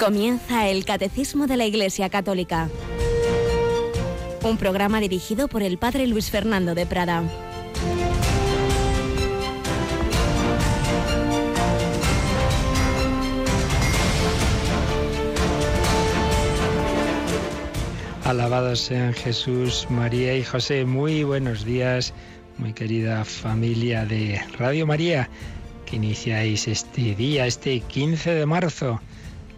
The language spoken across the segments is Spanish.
Comienza el Catecismo de la Iglesia Católica. Un programa dirigido por el Padre Luis Fernando de Prada. Alabados sean Jesús, María y José. Muy buenos días, muy querida familia de Radio María, que iniciáis este día, este 15 de marzo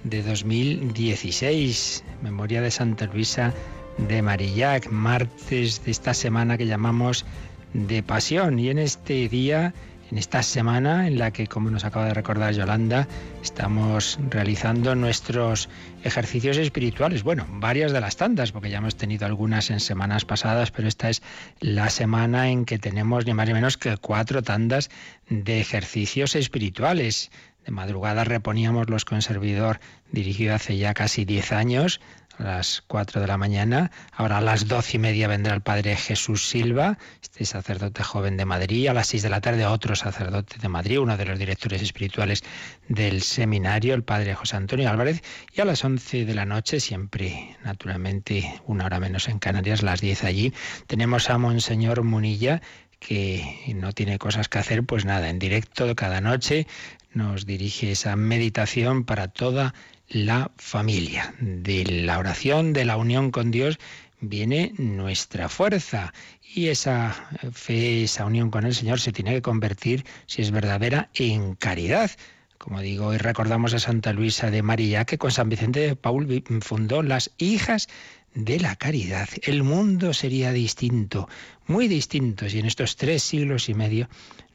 de 2016, memoria de Santa Luisa de Marillac, martes de esta semana que llamamos de pasión. Y en este día, en esta semana en la que, como nos acaba de recordar Yolanda, estamos realizando nuestros ejercicios espirituales. Bueno, varias de las tantas, porque ya hemos tenido algunas en semanas pasadas, pero esta es la semana en que tenemos ni más ni menos que cuatro tandas de ejercicios espirituales. De madrugada reponíamos los con servidor dirigido hace ya casi diez años, a las cuatro de la mañana. Ahora a las doce y media vendrá el padre Jesús Silva, este sacerdote joven de Madrid. A las seis de la tarde otro sacerdote de Madrid, uno de los directores espirituales del seminario, el padre José Antonio Álvarez. Y a las once de la noche, siempre naturalmente una hora menos en Canarias, las diez allí, tenemos a Monseñor Munilla que no tiene cosas que hacer, pues nada, en directo cada noche nos dirige esa meditación para toda la familia. De la oración, de la unión con Dios, viene nuestra fuerza y esa fe, esa unión con el Señor se tiene que convertir, si es verdadera, en caridad. Como digo, hoy recordamos a Santa Luisa de María, que con San Vicente de Paul fundó las hijas de la caridad. El mundo sería distinto, muy distinto, si en estos tres siglos y medio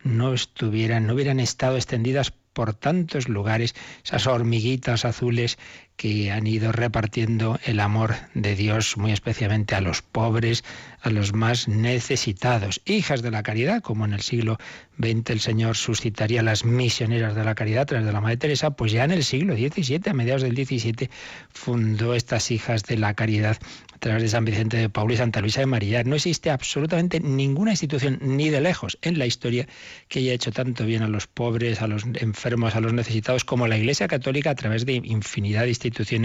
no estuvieran, no hubieran estado extendidas por tantos lugares, esas hormiguitas azules que han ido repartiendo el amor de Dios muy especialmente a los pobres, a los más necesitados. Hijas de la caridad, como en el siglo XX el Señor suscitaría las misioneras de la caridad a través de la Madre Teresa, pues ya en el siglo XVII, a mediados del XVII, fundó estas hijas de la caridad a través de San Vicente de Paul y Santa Luisa de María. No existe absolutamente ninguna institución, ni de lejos, en la historia que haya hecho tanto bien a los pobres, a los enfermos, a los necesitados, como la Iglesia Católica a través de infinidad de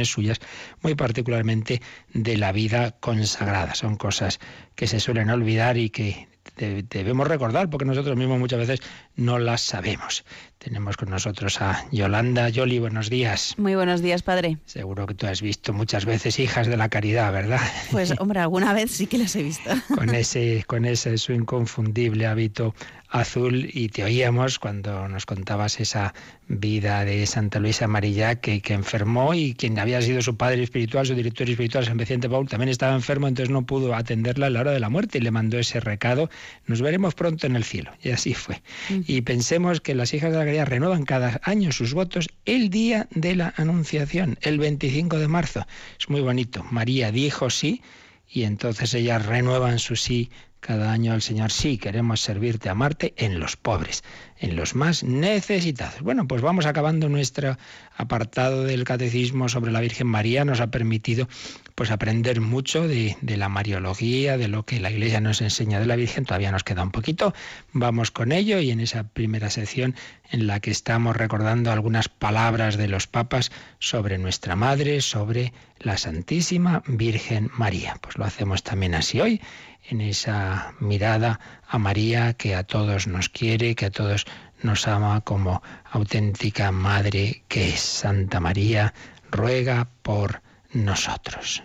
suyas, muy particularmente de la vida consagrada. Son cosas que se suelen olvidar y que debemos recordar porque nosotros mismos muchas veces no las sabemos. Tenemos con nosotros a Yolanda. Yoli, buenos días. Muy buenos días, padre. Seguro que tú has visto muchas veces Hijas de la Caridad, ¿verdad? Pues, hombre, alguna vez sí que las he visto. con ese, con ese su inconfundible hábito azul y te oíamos cuando nos contabas esa vida de Santa Luisa Amarilla que, que, enfermó y quien había sido su padre espiritual, su director espiritual, San Vicente Paul, también estaba enfermo, entonces no pudo atenderla a la hora de la muerte y le mandó ese recado, nos veremos pronto en el cielo. Y así fue. Y pensemos que las hijas de la renuevan cada año sus votos el día de la Anunciación, el 25 de marzo. Es muy bonito. María dijo sí y entonces ellas renuevan su sí cada año al Señor, sí, queremos servirte, amarte en los pobres, en los más necesitados. Bueno, pues vamos acabando nuestro apartado del catecismo sobre la Virgen María. Nos ha permitido pues aprender mucho de, de, la mariología, de lo que la Iglesia nos enseña de la Virgen. Todavía nos queda un poquito. Vamos con ello y en esa primera sección en la que estamos recordando algunas palabras de los papas sobre nuestra Madre, sobre la Santísima Virgen María. Pues lo hacemos también así hoy en esa mirada a María que a todos nos quiere, que a todos nos ama como auténtica Madre que es Santa María, ruega por nosotros.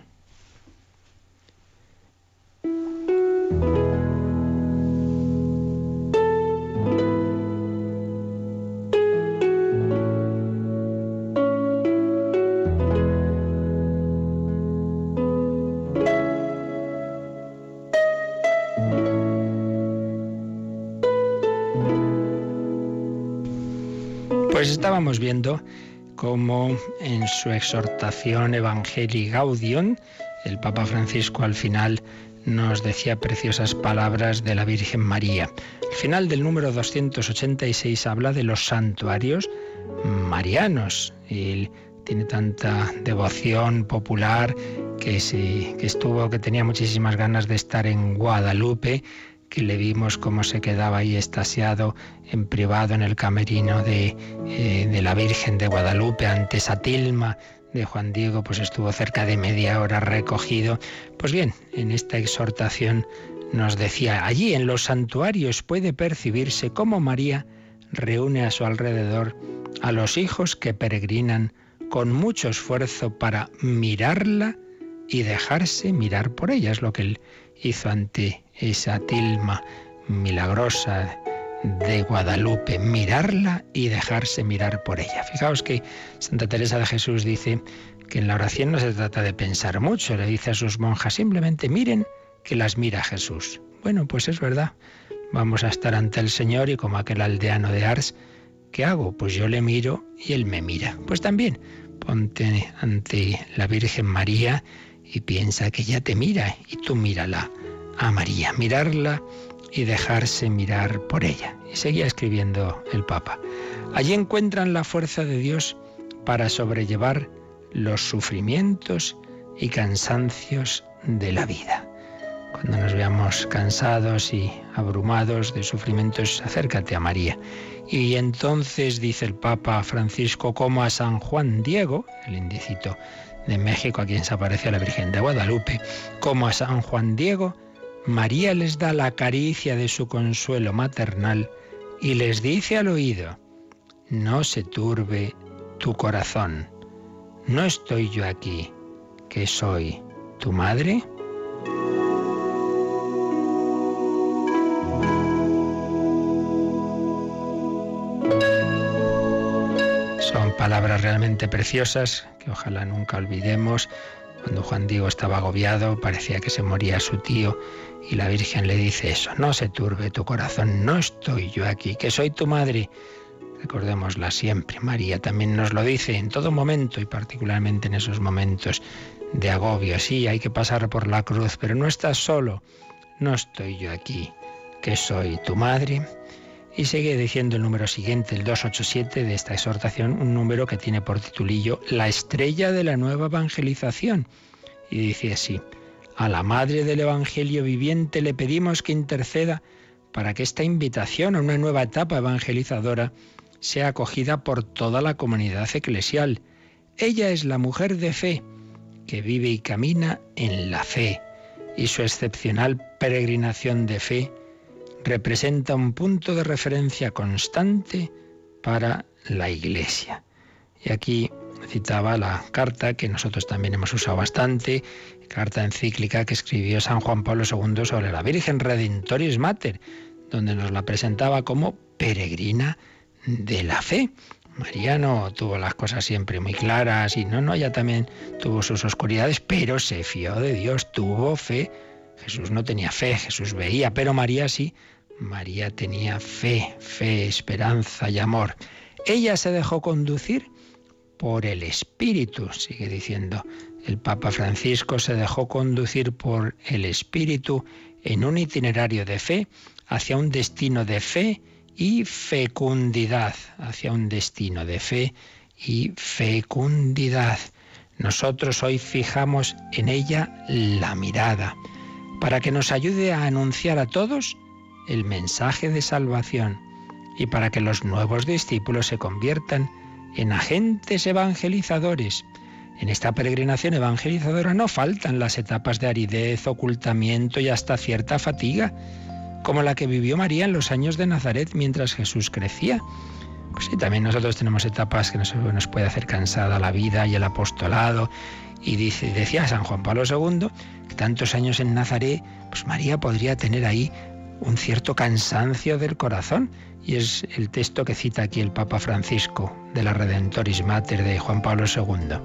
Pues estábamos viendo cómo en su exhortación Evangelii Gaudium, el Papa Francisco al final nos decía preciosas palabras de la Virgen María. Al final del número 286 habla de los santuarios marianos. Y tiene tanta devoción popular que, que estuvo, que tenía muchísimas ganas de estar en Guadalupe que le vimos cómo se quedaba ahí estasiado en privado en el camerino de, eh, de la Virgen de Guadalupe ante esa tilma de Juan Diego pues estuvo cerca de media hora recogido. Pues bien, en esta exhortación nos decía, allí en los santuarios puede percibirse cómo María reúne a su alrededor a los hijos que peregrinan con mucho esfuerzo para mirarla y dejarse mirar por ella. Es lo que él hizo ante esa tilma milagrosa de Guadalupe, mirarla y dejarse mirar por ella. Fijaos que Santa Teresa de Jesús dice que en la oración no se trata de pensar mucho, le dice a sus monjas simplemente miren que las mira Jesús. Bueno, pues es verdad, vamos a estar ante el Señor y como aquel aldeano de Ars, ¿qué hago? Pues yo le miro y él me mira. Pues también ponte ante la Virgen María y piensa que ella te mira y tú mírala a María, mirarla y dejarse mirar por ella. Y seguía escribiendo el Papa. Allí encuentran la fuerza de Dios para sobrellevar los sufrimientos y cansancios de la vida. Cuando nos veamos cansados y abrumados de sufrimientos, acércate a María. Y entonces dice el Papa Francisco como a San Juan Diego, el indicito de México a quien se aparece a la Virgen de Guadalupe, como a San Juan Diego, María les da la caricia de su consuelo maternal y les dice al oído, no se turbe tu corazón, no estoy yo aquí, que soy tu madre. Son palabras realmente preciosas que ojalá nunca olvidemos. Cuando Juan Diego estaba agobiado, parecía que se moría su tío y la Virgen le dice eso, no se turbe tu corazón, no estoy yo aquí, que soy tu madre. Recordémosla siempre, María también nos lo dice en todo momento y particularmente en esos momentos de agobio. Sí, hay que pasar por la cruz, pero no estás solo, no estoy yo aquí, que soy tu madre. Y sigue diciendo el número siguiente, el 287 de esta exhortación, un número que tiene por titulillo La estrella de la nueva evangelización. Y dice así, a la Madre del Evangelio viviente le pedimos que interceda para que esta invitación a una nueva etapa evangelizadora sea acogida por toda la comunidad eclesial. Ella es la mujer de fe que vive y camina en la fe, y su excepcional peregrinación de fe representa un punto de referencia constante para la Iglesia. Y aquí citaba la carta que nosotros también hemos usado bastante, carta encíclica que escribió San Juan Pablo II sobre la Virgen Redentoris Mater, donde nos la presentaba como peregrina de la fe. María no tuvo las cosas siempre muy claras y no, no, ella también tuvo sus oscuridades, pero se fió de Dios, tuvo fe. Jesús no tenía fe, Jesús veía, pero María sí. María tenía fe, fe, esperanza y amor. Ella se dejó conducir por el Espíritu, sigue diciendo el Papa Francisco, se dejó conducir por el Espíritu en un itinerario de fe hacia un destino de fe y fecundidad, hacia un destino de fe y fecundidad. Nosotros hoy fijamos en ella la mirada, para que nos ayude a anunciar a todos el mensaje de salvación y para que los nuevos discípulos se conviertan en agentes evangelizadores. En esta peregrinación evangelizadora no faltan las etapas de aridez, ocultamiento y hasta cierta fatiga, como la que vivió María en los años de Nazaret mientras Jesús crecía. Pues sí, también nosotros tenemos etapas que nos, puede hacer cansada la vida y el apostolado. Y dice, decía San Juan Pablo II que tantos años en Nazaret, pues María podría tener ahí un cierto cansancio del corazón. Y es el texto que cita aquí el Papa Francisco de la Redentoris Mater de Juan Pablo II.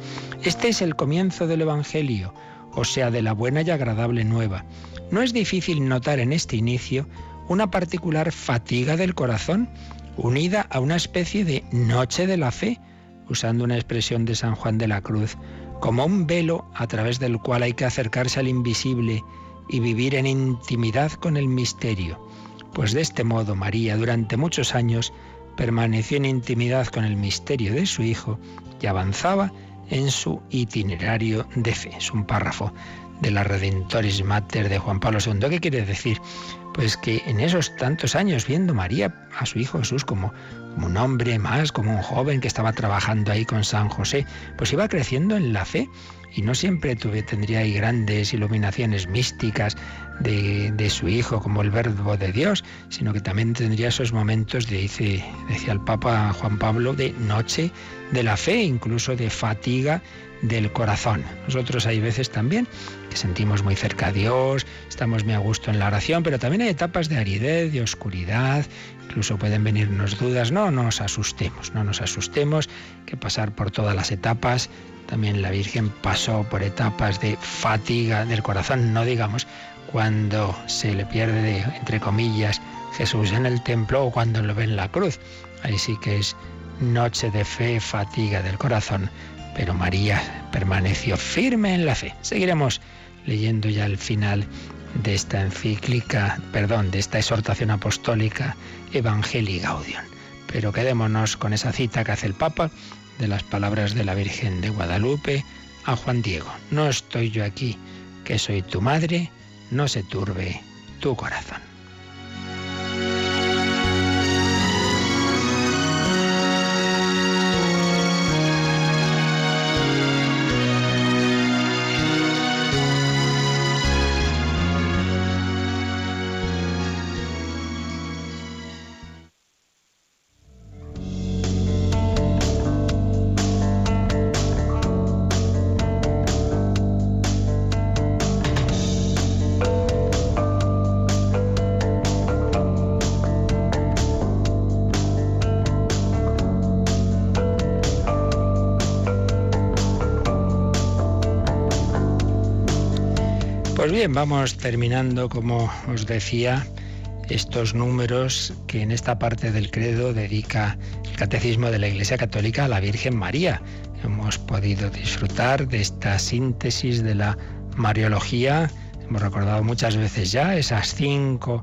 Este es el comienzo del Evangelio, o sea, de la buena y agradable nueva. No es difícil notar en este inicio una particular fatiga del corazón, unida a una especie de noche de la fe, usando una expresión de San Juan de la Cruz, como un velo a través del cual hay que acercarse al invisible y vivir en intimidad con el misterio. Pues de este modo María durante muchos años permaneció en intimidad con el misterio de su Hijo y avanzaba en su itinerario de fe. Es un párrafo de la Redentoris Mater de Juan Pablo II. ¿Qué quiere decir? Pues que en esos tantos años, viendo María a su hijo Jesús como, como un hombre más, como un joven que estaba trabajando ahí con San José, pues iba creciendo en la fe y no siempre tuve, tendría ahí grandes iluminaciones místicas de, de, su hijo como el verbo de Dios, sino que también tendría esos momentos, de, dice, decía el Papa Juan Pablo, de noche de la fe, incluso de fatiga del corazón. Nosotros hay veces también que sentimos muy cerca a Dios, estamos muy a gusto en la oración, pero también hay etapas de aridez, de oscuridad, incluso pueden venirnos dudas. No nos asustemos, no nos asustemos, que pasar por todas las etapas. También la Virgen pasó por etapas de fatiga del corazón, no digamos cuando se le pierde, entre comillas, Jesús en el templo o cuando lo ve en la cruz. Ahí sí que es noche de fe, fatiga del corazón pero María permaneció firme en la fe. Seguiremos leyendo ya el final de esta encíclica, perdón, de esta exhortación apostólica Evangelii Gaudium. Pero quedémonos con esa cita que hace el Papa de las palabras de la Virgen de Guadalupe a Juan Diego. No estoy yo aquí, que soy tu madre, no se turbe tu corazón. Vamos terminando, como os decía, estos números que en esta parte del credo dedica el Catecismo de la Iglesia Católica a la Virgen María. Hemos podido disfrutar de esta síntesis de la Mariología. Hemos recordado muchas veces ya esas cinco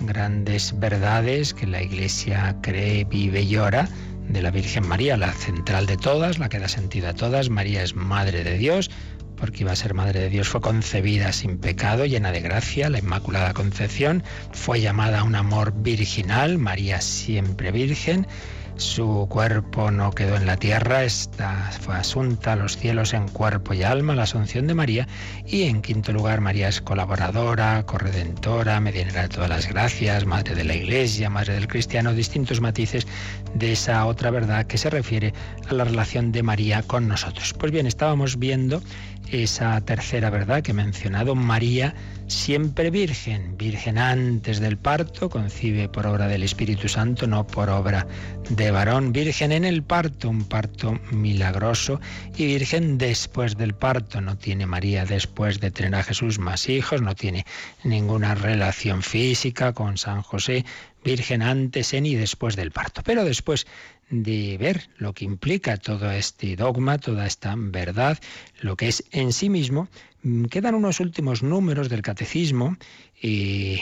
grandes verdades que la Iglesia cree, vive y ora de la Virgen María, la central de todas, la que da sentido a todas. María es Madre de Dios, porque iba a ser Madre de Dios, fue concebida sin pecado, llena de gracia, la Inmaculada Concepción, fue llamada a un amor virginal, María siempre virgen, su cuerpo no quedó en la tierra, esta fue asunta a los cielos en cuerpo y alma, la asunción de María. Y en quinto lugar, María es colaboradora, corredentora, medianera de todas las gracias, madre de la Iglesia, madre del cristiano, distintos matices de esa otra verdad que se refiere a la relación de María con nosotros. Pues bien, estábamos viendo esa tercera verdad que he mencionado, María siempre virgen, virgen antes del parto, concibe por obra del Espíritu Santo, no por obra de varón, virgen en el parto, un parto milagroso, y virgen después del parto, no tiene María después de tener a Jesús más hijos, no tiene ninguna relación física con San José, virgen antes, en y después del parto. Pero después de ver lo que implica todo este dogma, toda esta verdad, lo que es en sí mismo, mm, quedan unos últimos números del catecismo, y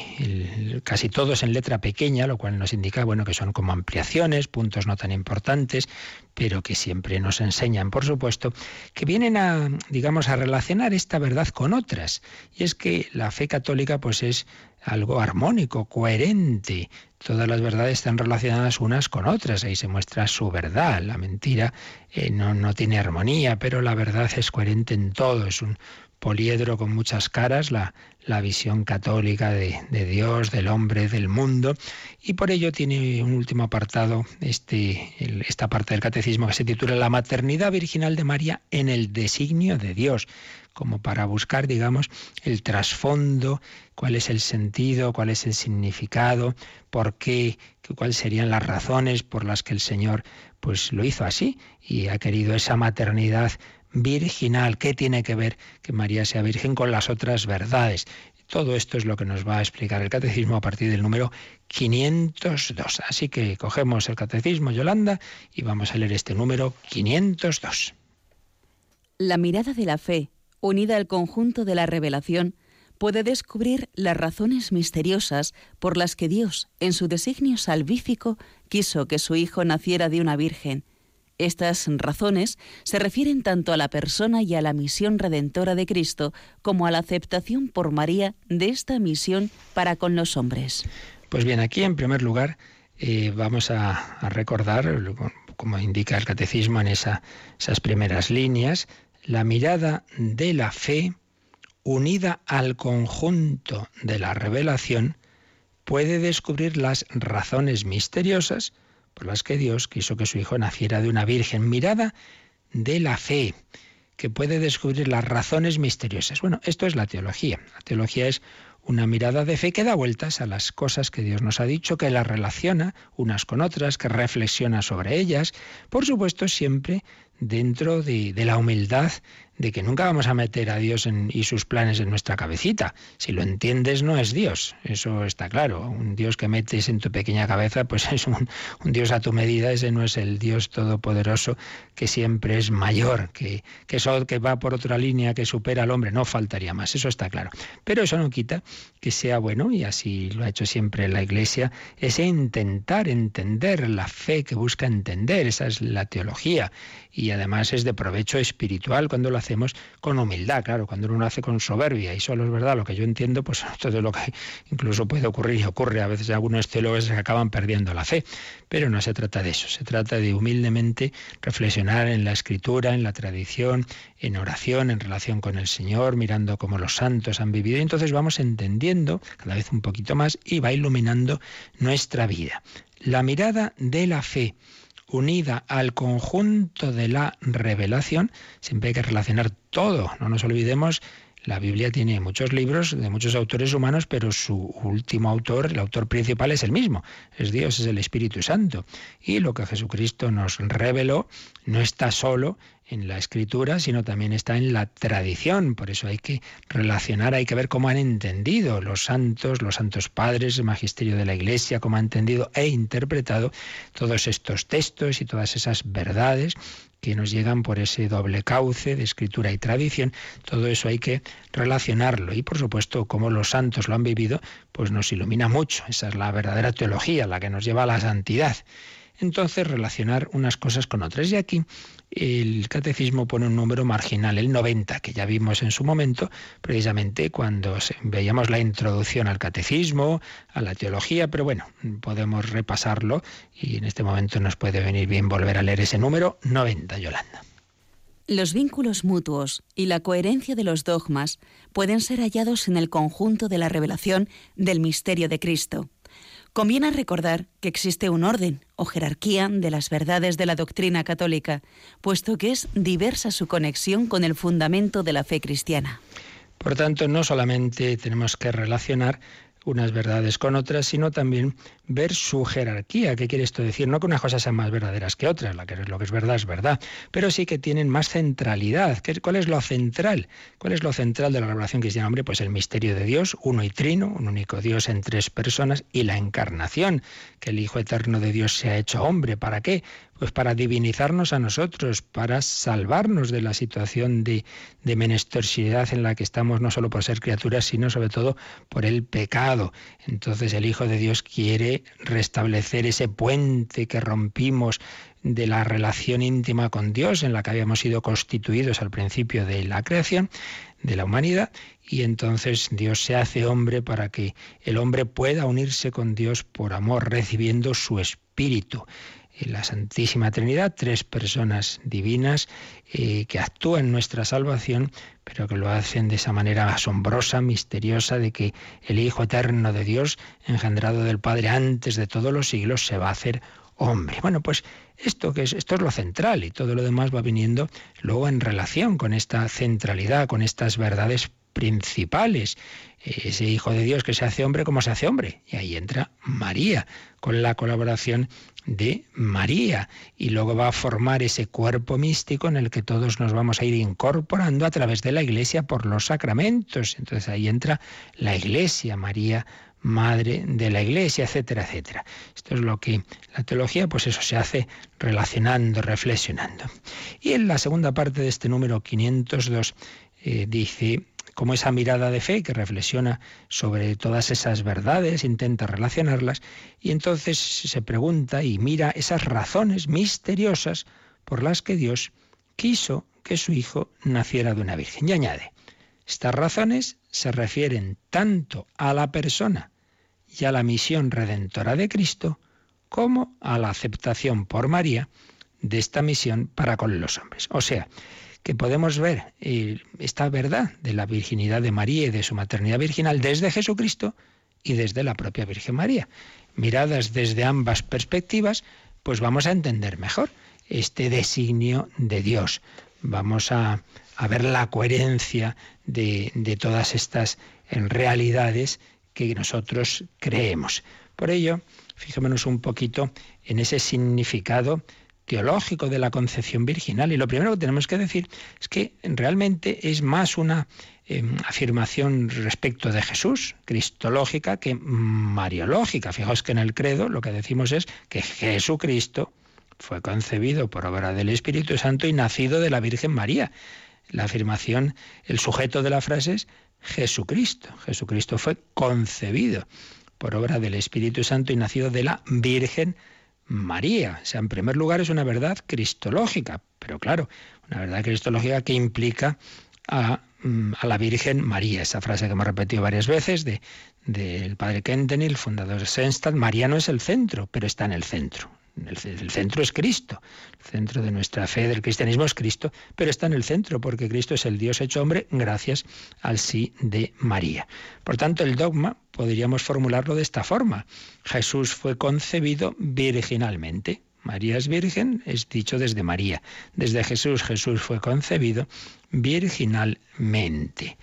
casi todos en letra pequeña, lo cual nos indica bueno, que son como ampliaciones, puntos no tan importantes, pero que siempre nos enseñan, por supuesto, que vienen a, digamos, a relacionar esta verdad con otras. Y es que la fe católica pues es algo armónico, coherente. Todas las verdades están relacionadas unas con otras, ahí se muestra su verdad. La mentira eh, no, no tiene armonía, pero la verdad es coherente en todo, es un poliedro con muchas caras, la, la visión católica de, de, Dios, del hombre, del mundo, y por ello tiene un último apartado, este, esta parte del catecismo que se titula La maternidad virginal de María en el designio de Dios como para buscar, digamos, el trasfondo, cuál es el sentido, cuál es el significado, por qué, cuáles serían las razones por las que el Señor pues lo hizo así y ha querido esa maternidad virginal. ¿Qué tiene que ver que María sea virgen con las otras verdades? Todo esto es lo que nos va a explicar el catecismo a partir del número 502. Así que cogemos el catecismo, Yolanda, y vamos a leer este número 502. La mirada de la fe unida al conjunto de la revelación, puede descubrir las razones misteriosas por las que Dios, en su designio salvífico, quiso que su Hijo naciera de una virgen, Estas razones se refieren tanto a la persona y a la misión redentora de Cristo como a la aceptación por María de esta misión para con los hombres. Pues bien, aquí en primer lugar eh, vamos a, recordar, como indica el catecismo en esas primeras líneas, la mirada de la fe unida al conjunto de la revelación puede descubrir las razones misteriosas por las que Dios quiso que su Hijo naciera de una virgen. Mirada de la fe, que puede descubrir las razones misteriosas. Bueno, esto es la teología. La teología es una mirada de fe que da vueltas a las cosas que Dios nos ha dicho, que las relaciona unas con otras, que reflexiona sobre ellas, por supuesto siempre dentro de, la humildad de que nunca vamos a meter a Dios y sus planes en nuestra cabecita. Si lo entiendes, no es Dios, eso está claro. Un Dios que metes en tu pequeña cabeza, pues es un, Dios a tu medida, ese no es el Dios todopoderoso que siempre es mayor, que, que eso que va por otra línea, que supera al hombre, no faltaría más, eso está claro. Pero eso no quita que sea bueno, y así lo ha hecho siempre la Iglesia, ese intentar entender la fe que busca entender, esa es la teología, y además es de provecho espiritual. Cuando lo hacemos con humildad, claro, cuando uno lo hace con soberbia y solo es verdad lo que yo entiendo, pues todo lo que incluso puede ocurrir y ocurre a veces algunos teólogos acaban perdiendo la fe, pero no se trata de eso, se trata de humildemente reflexionar en la escritura, en la tradición, en oración, en relación con el Señor, mirando cómo los santos han vivido y entonces vamos entendiendo cada vez un poquito más y va iluminando nuestra vida. La mirada de la fe unida al conjunto de la revelación, siempre hay que relacionar todo, no nos olvidemos la Biblia tiene muchos libros de muchos autores humanos, pero su último autor, el autor principal, es el mismo. Es Dios, es el Espíritu Santo. Y lo que Jesucristo nos reveló no está solo en la escritura, sino también está en la tradición. Por eso hay que relacionar, hay que ver cómo han entendido los santos, los santos padres, el magisterio de la Iglesia, cómo han entendido e interpretado todos estos textos y todas esas verdades que nos llegan por ese doble cauce de escritura y tradición, todo eso hay que relacionarlo. Y por supuesto, como los santos lo han vivido, pues nos ilumina mucho. Esa es la verdadera teología, la que nos lleva a la santidad entonces relacionar unas cosas con otras. Y aquí el catecismo pone un número marginal, el 90, que ya vimos en su momento, precisamente cuando veíamos la introducción al catecismo, a la teología, pero bueno, podemos repasarlo y en este momento nos puede venir bien volver a leer ese número 90, Yolanda. Los vínculos mutuos y la coherencia de los dogmas pueden ser hallados en el conjunto de la revelación del misterio de Cristo. Conviene recordar que existe un orden o jerarquía de las verdades de la doctrina católica, puesto que es diversa su conexión con el fundamento de la fe cristiana. Por tanto, no solamente tenemos que relacionar unas verdades con otras, sino también ver su jerarquía. ¿Qué quiere esto decir? No que unas cosas sean más verdaderas que otras, la que lo que es verdad es verdad, pero sí que tienen más centralidad. ¿Cuál es lo central? ¿Cuál es lo central de la revelación cristiana? Hombre, pues el misterio de Dios, uno y trino, un único Dios en tres personas, y la encarnación, que el Hijo Eterno de Dios se ha hecho hombre. ¿Para qué? Pues para divinizarnos a nosotros, para salvarnos de la situación de, de en la que estamos, no solo por ser criaturas, sino sobre todo por el pecado. Entonces el Hijo de Dios quiere restablecer ese puente que rompimos de la relación íntima con Dios en la que habíamos sido constituidos al principio de la creación de la humanidad y entonces Dios se hace hombre para que el hombre pueda unirse con Dios por amor recibiendo su espíritu la Santísima Trinidad, tres personas divinas eh, que actúan en nuestra salvación, pero que lo hacen de esa manera asombrosa, misteriosa, de que el Hijo Eterno de Dios, engendrado del Padre antes de todos los siglos, se va a hacer hombre. Bueno, pues esto que es, esto es lo central y todo lo demás va viniendo luego en relación con esta centralidad, con estas verdades principales. Ese Hijo de Dios que se hace hombre, como se hace hombre? Y ahí entra María, con la colaboración de María y luego va a formar ese cuerpo místico en el que todos nos vamos a ir incorporando a través de la iglesia por los sacramentos. Entonces ahí entra la iglesia, María madre de la iglesia, etcétera, etcétera. Esto es lo que la teología, pues eso se hace relacionando, reflexionando. Y en la segunda parte de este número 502 eh, dice como esa mirada de fe que reflexiona sobre todas esas verdades, intenta relacionarlas y entonces se pregunta y mira esas razones misteriosas por las que Dios quiso que su Hijo naciera de una virgen. Y añade, estas razones se refieren tanto a la persona y a la misión redentora de Cristo, como a la aceptación por María de esta misión para con los hombres. O sea, que podemos ver eh, esta verdad de la virginidad de María y de su maternidad virginal desde Jesucristo y desde la propia Virgen María. Miradas desde ambas perspectivas, pues vamos a entender mejor este designio de Dios. Vamos a, ver la coherencia de, de todas estas realidades que nosotros creemos. Por ello, fijémonos un poquito en ese significado teológico de la concepción virginal. Y lo primero que tenemos que decir es que realmente es más una em, afirmación respecto de Jesús, cristológica, que mariológica. Fijaos que en el credo lo que decimos es que Jesucristo fue concebido por obra del Espíritu Santo y nacido de la Virgen María. La afirmación, el sujeto de la frase es Jesucristo. Jesucristo fue concebido por obra del Espíritu Santo y nacido de la Virgen María. O sea, en primer lugar es una verdad cristológica, pero claro, una verdad cristológica que implica a, mm, la Virgen María. Esa frase que hemos repetido varias veces de del padre Kentenny, el fundador de Senstad, María no es el centro, pero está en el centro. El, centro es Cristo. El centro de nuestra fe, del cristianismo es Cristo, pero está en el centro porque Cristo es el Dios hecho hombre gracias al sí de María. Por tanto, el dogma podríamos formularlo de esta forma. Jesús fue concebido virginalmente. María es virgen, es dicho desde María. Desde Jesús, Jesús fue concebido virginalmente.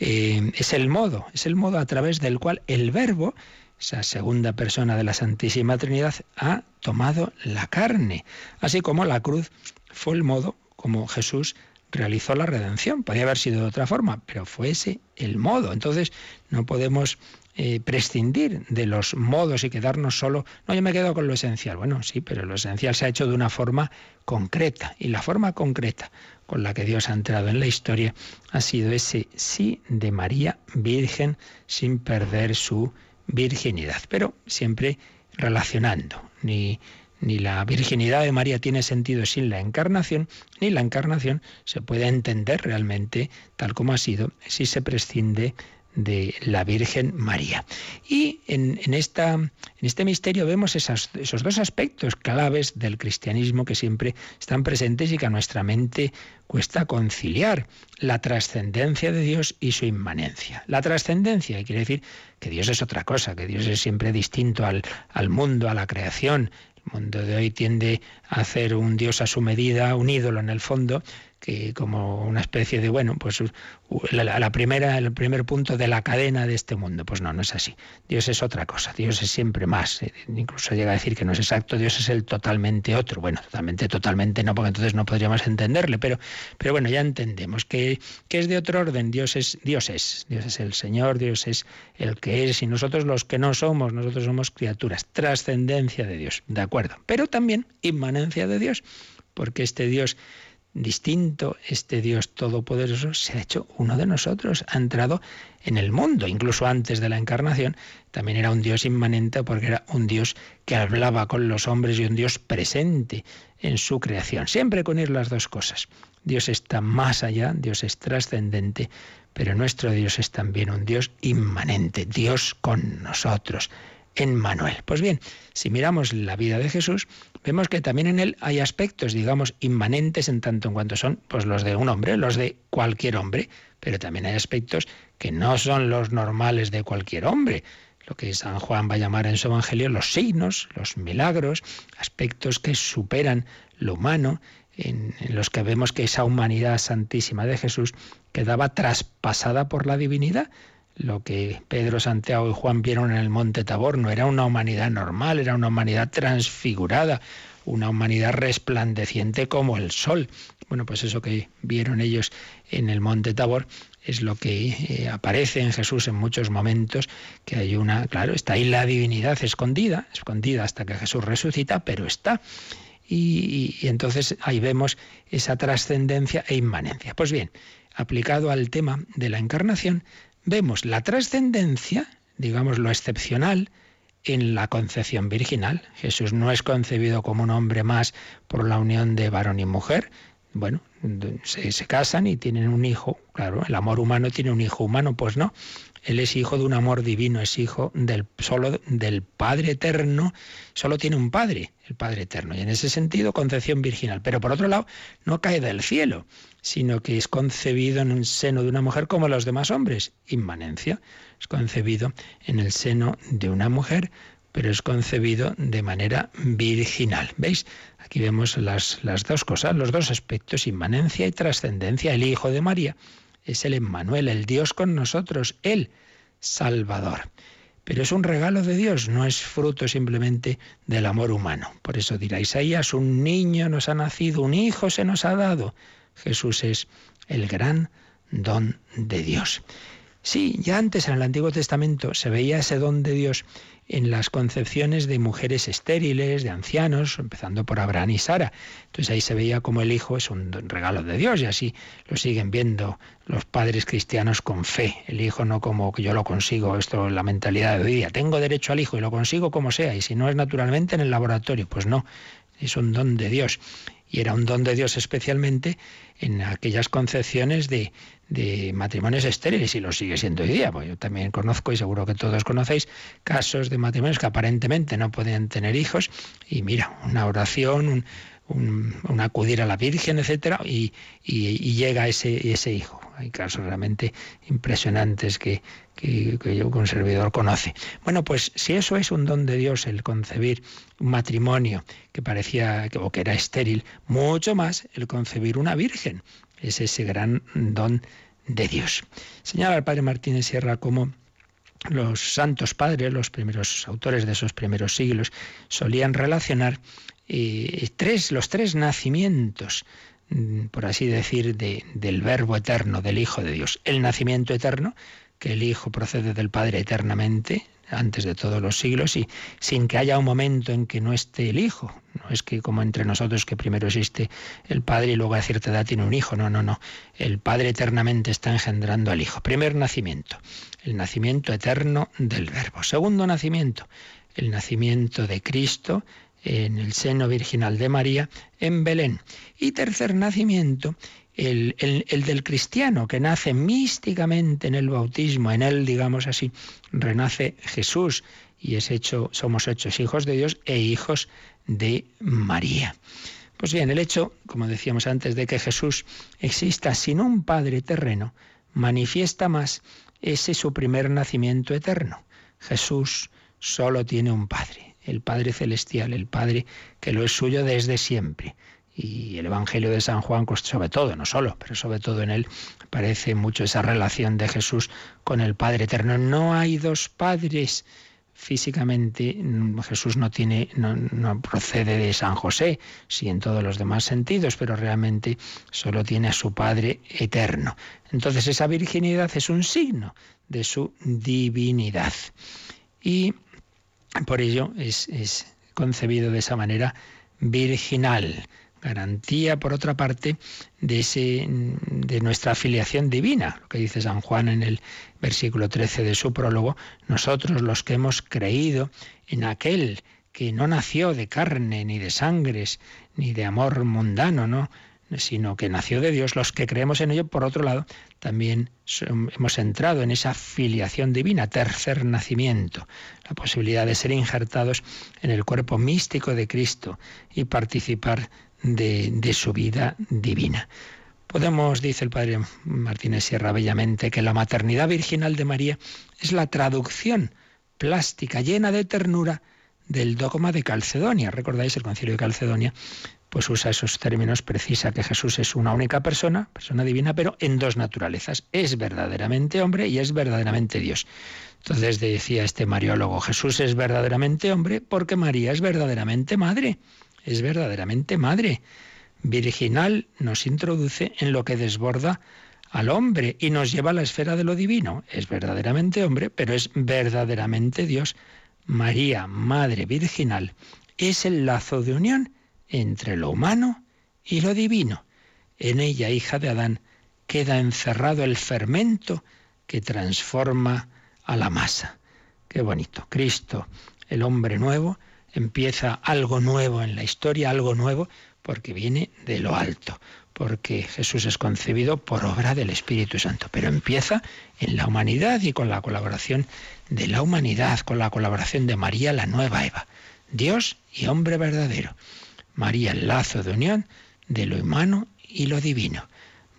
Eh, es el modo, es el modo a través del cual el verbo esa segunda persona de la Santísima Trinidad, ha tomado la carne, así como la cruz fue el modo como Jesús realizó la redención. Podría haber sido de otra forma, pero fue ese el modo. Entonces no podemos eh, prescindir de los modos y quedarnos solo. No, yo me quedo con lo esencial. Bueno, sí, pero lo esencial se ha hecho de una forma concreta. Y la forma concreta con la que Dios ha entrado en la historia ha sido ese sí de María Virgen sin perder su virginidad, pero siempre relacionando. Ni, ni la virginidad de María tiene sentido sin la encarnación, ni la encarnación se puede entender realmente tal como ha sido si se prescinde de la Virgen María. Y en, esta, en este misterio vemos esos dos aspectos claves del cristianismo que siempre están presentes y que a nuestra mente cuesta conciliar, la trascendencia de Dios y su inmanencia. La trascendencia quiere decir que Dios es otra cosa, que Dios es siempre distinto al, al mundo, a la creación. El mundo de hoy tiende a hacer un Dios a su medida, un ídolo en el fondo, que como una especie de, bueno, pues la, primera, el primer punto de la cadena de este mundo. Pues no, no es así. Dios es otra cosa, Dios es siempre más. Eh, incluso llega a decir que no es exacto, Dios es el totalmente otro. Bueno, totalmente, totalmente no, porque entonces no podríamos entenderle, pero, pero bueno, ya entendemos que, que es de otro orden. Dios es, Dios es, Dios es el Señor, Dios es el que es, y nosotros los que no somos, nosotros somos criaturas, trascendencia de Dios, de acuerdo, pero también inmanencia de Dios, porque este Dios distinto, este Dios todopoderoso se ha hecho uno de nosotros, ha entrado en el mundo, incluso antes de la encarnación, también era un Dios inmanente porque era un Dios que hablaba con los hombres y un Dios presente en su creación, siempre con ir las dos cosas. Dios está más allá, Dios es trascendente, pero nuestro Dios es también un Dios inmanente, Dios con nosotros en Manuel. Pues bien, si miramos la vida de Jesús, vemos que también en él hay aspectos, digamos, inmanentes en tanto en cuanto son pues los de un hombre, los de cualquier hombre, pero también hay aspectos que no son los normales de cualquier hombre, lo que San Juan va a llamar en su evangelio los signos, los milagros, aspectos que superan lo humano, en, en, los que vemos que esa humanidad santísima de Jesús quedaba traspasada por la divinidad lo que Pedro, Santiago y Juan vieron en el monte Tabor no era una humanidad normal, era una humanidad transfigurada, una humanidad resplandeciente como el sol. Bueno, pues eso que vieron ellos en el monte Tabor es lo que eh, aparece en Jesús en muchos momentos, que hay una, claro, está ahí la divinidad escondida, escondida hasta que Jesús resucita, pero está. y entonces ahí vemos esa trascendencia e inmanencia. Pues bien, aplicado al tema de la encarnación, vemos la trascendencia, digamos lo excepcional, en la concepción virginal. Jesús no es concebido como un hombre más por la unión de varón y mujer. Bueno, se, se casan y tienen un hijo. Claro, el amor humano tiene un hijo humano, pues no. Él es hijo de un amor divino, es hijo del solo del Padre eterno, solo tiene un padre, el Padre eterno. Y en ese sentido, concepción virginal. Pero por otro lado, no cae del cielo, sino que es concebido en el seno de una mujer como los demás hombres, inmanencia. Es concebido en el seno de una mujer, pero es concebido de manera virginal. ¿Veis? Aquí vemos las, las dos cosas, los dos aspectos, inmanencia y trascendencia. El Hijo de María es el Emmanuel, el Dios con nosotros, el Salvador. Pero es un regalo de Dios, no es fruto simplemente del amor humano. Por eso dirá Isaías, un niño nos ha nacido, un hijo se nos ha dado. Jesús es el gran don de Dios. Sí, ya antes en el Antiguo Testamento se veía ese don de Dios en las concepciones de mujeres estériles, de ancianos, empezando por Abraham y Sara. Entonces ahí se veía como el hijo es un regalo de Dios y así lo siguen viendo los padres cristianos con fe. El hijo no como que yo lo consigo, esto es la mentalidad de hoy día. Tengo derecho al hijo y lo consigo como sea, y si no es naturalmente en el laboratorio, pues no, es un don de Dios. Y era un don de Dios especialmente en aquellas concepciones de, de matrimonios estériles y lo sigue siendo hoy día. Pues yo también conozco y seguro que todos conocéis casos de matrimonios que aparentemente no podían tener hijos y mira, una oración, un, acudir a la Virgen, etcétera, y, llega ese, ese hijo. Hay casos realmente impresionantes que, que, que yo, un servidor, conoce. Bueno, pues si eso es un don de Dios, el concebir un matrimonio que parecía o que era estéril, mucho más el concebir una virgen es ese gran don de Dios. Señala el padre Martínez Sierra cómo los santos padres, los primeros autores de esos primeros siglos, solían relacionar eh, tres, los tres nacimientos, mm, por así decir, del Verbo eterno, del Hijo de Dios. El nacimiento eterno, que el Hijo procede del Padre eternamente, antes de todos los siglos y sin que haya un momento en que no esté el Hijo. No es que como entre nosotros que primero existe el Padre y luego a cierta edad tiene un Hijo. No, no, no. El Padre eternamente está engendrando al Hijo. Primer nacimiento, el nacimiento eterno del Verbo. Segundo nacimiento, el nacimiento de Cristo en el seno virginal de María en Belén. Y tercer nacimiento, el, del cristiano que nace místicamente en el bautismo, en él, digamos así, renace Jesús y es hecho, somos hechos hijos de Dios e hijos de María. Pues bien, el hecho, como decíamos antes, de que Jesús exista sin un Padre terreno, manifiesta más ese su primer nacimiento eterno. Jesús solo tiene un Padre, el Padre Celestial, el Padre que lo es suyo desde siempre. Y el Evangelio de San Juan, pues, sobre todo, no solo, pero sobre todo en él, parece mucho esa relación de Jesús con el Padre Eterno. No hay dos padres físicamente Jesús no tiene no, procede de San José, sí en todos los demás sentidos, pero realmente solo tiene a su Padre eterno. Entonces esa virginidad es un signo de su divinidad. Y por ello es, es concebido de esa manera virginal garantía, por otra parte, de, ese, de nuestra afiliación divina, lo que dice San Juan en el versículo 13 de su prólogo, nosotros los que hemos creído en aquel que no nació de carne, ni de sangres, ni de amor mundano, ¿no? sino que nació de Dios, los que creemos en ello, por otro lado, también hemos entrado en esa filiación divina, tercer nacimiento, la posibilidad de ser injertados en el cuerpo místico de Cristo y participar de, su vida divina. Podemos, dice el padre Martínez Sierra bellamente, que la maternidad virginal de María es la traducción plástica llena de ternura del dogma de Calcedonia. ¿Recordáis el concilio de Calcedonia? Pues usa esos términos, precisa que Jesús es una única persona, persona divina, pero en dos naturalezas. Es verdaderamente hombre y es verdaderamente Dios. Entonces decía este mariólogo, Jesús es verdaderamente hombre porque María es verdaderamente madre es verdaderamente madre. Virginal nos introduce en lo que desborda al hombre y nos lleva a la esfera de lo divino. Es verdaderamente hombre, pero es verdaderamente Dios. María, Madre Virginal, es el lazo de unión entre lo humano y lo divino. En ella, hija de Adán, queda encerrado el fermento que transforma a la masa. Qué bonito. Cristo el hombre nuevo, empieza algo nuevo en la historia, algo nuevo, porque viene de lo alto, porque Jesús es concebido por obra del Espíritu Santo, pero empieza en la humanidad y con la colaboración de la humanidad, con la colaboración de María, la nueva Eva, Dios y hombre verdadero. María, el lazo de unión de lo humano y lo divino.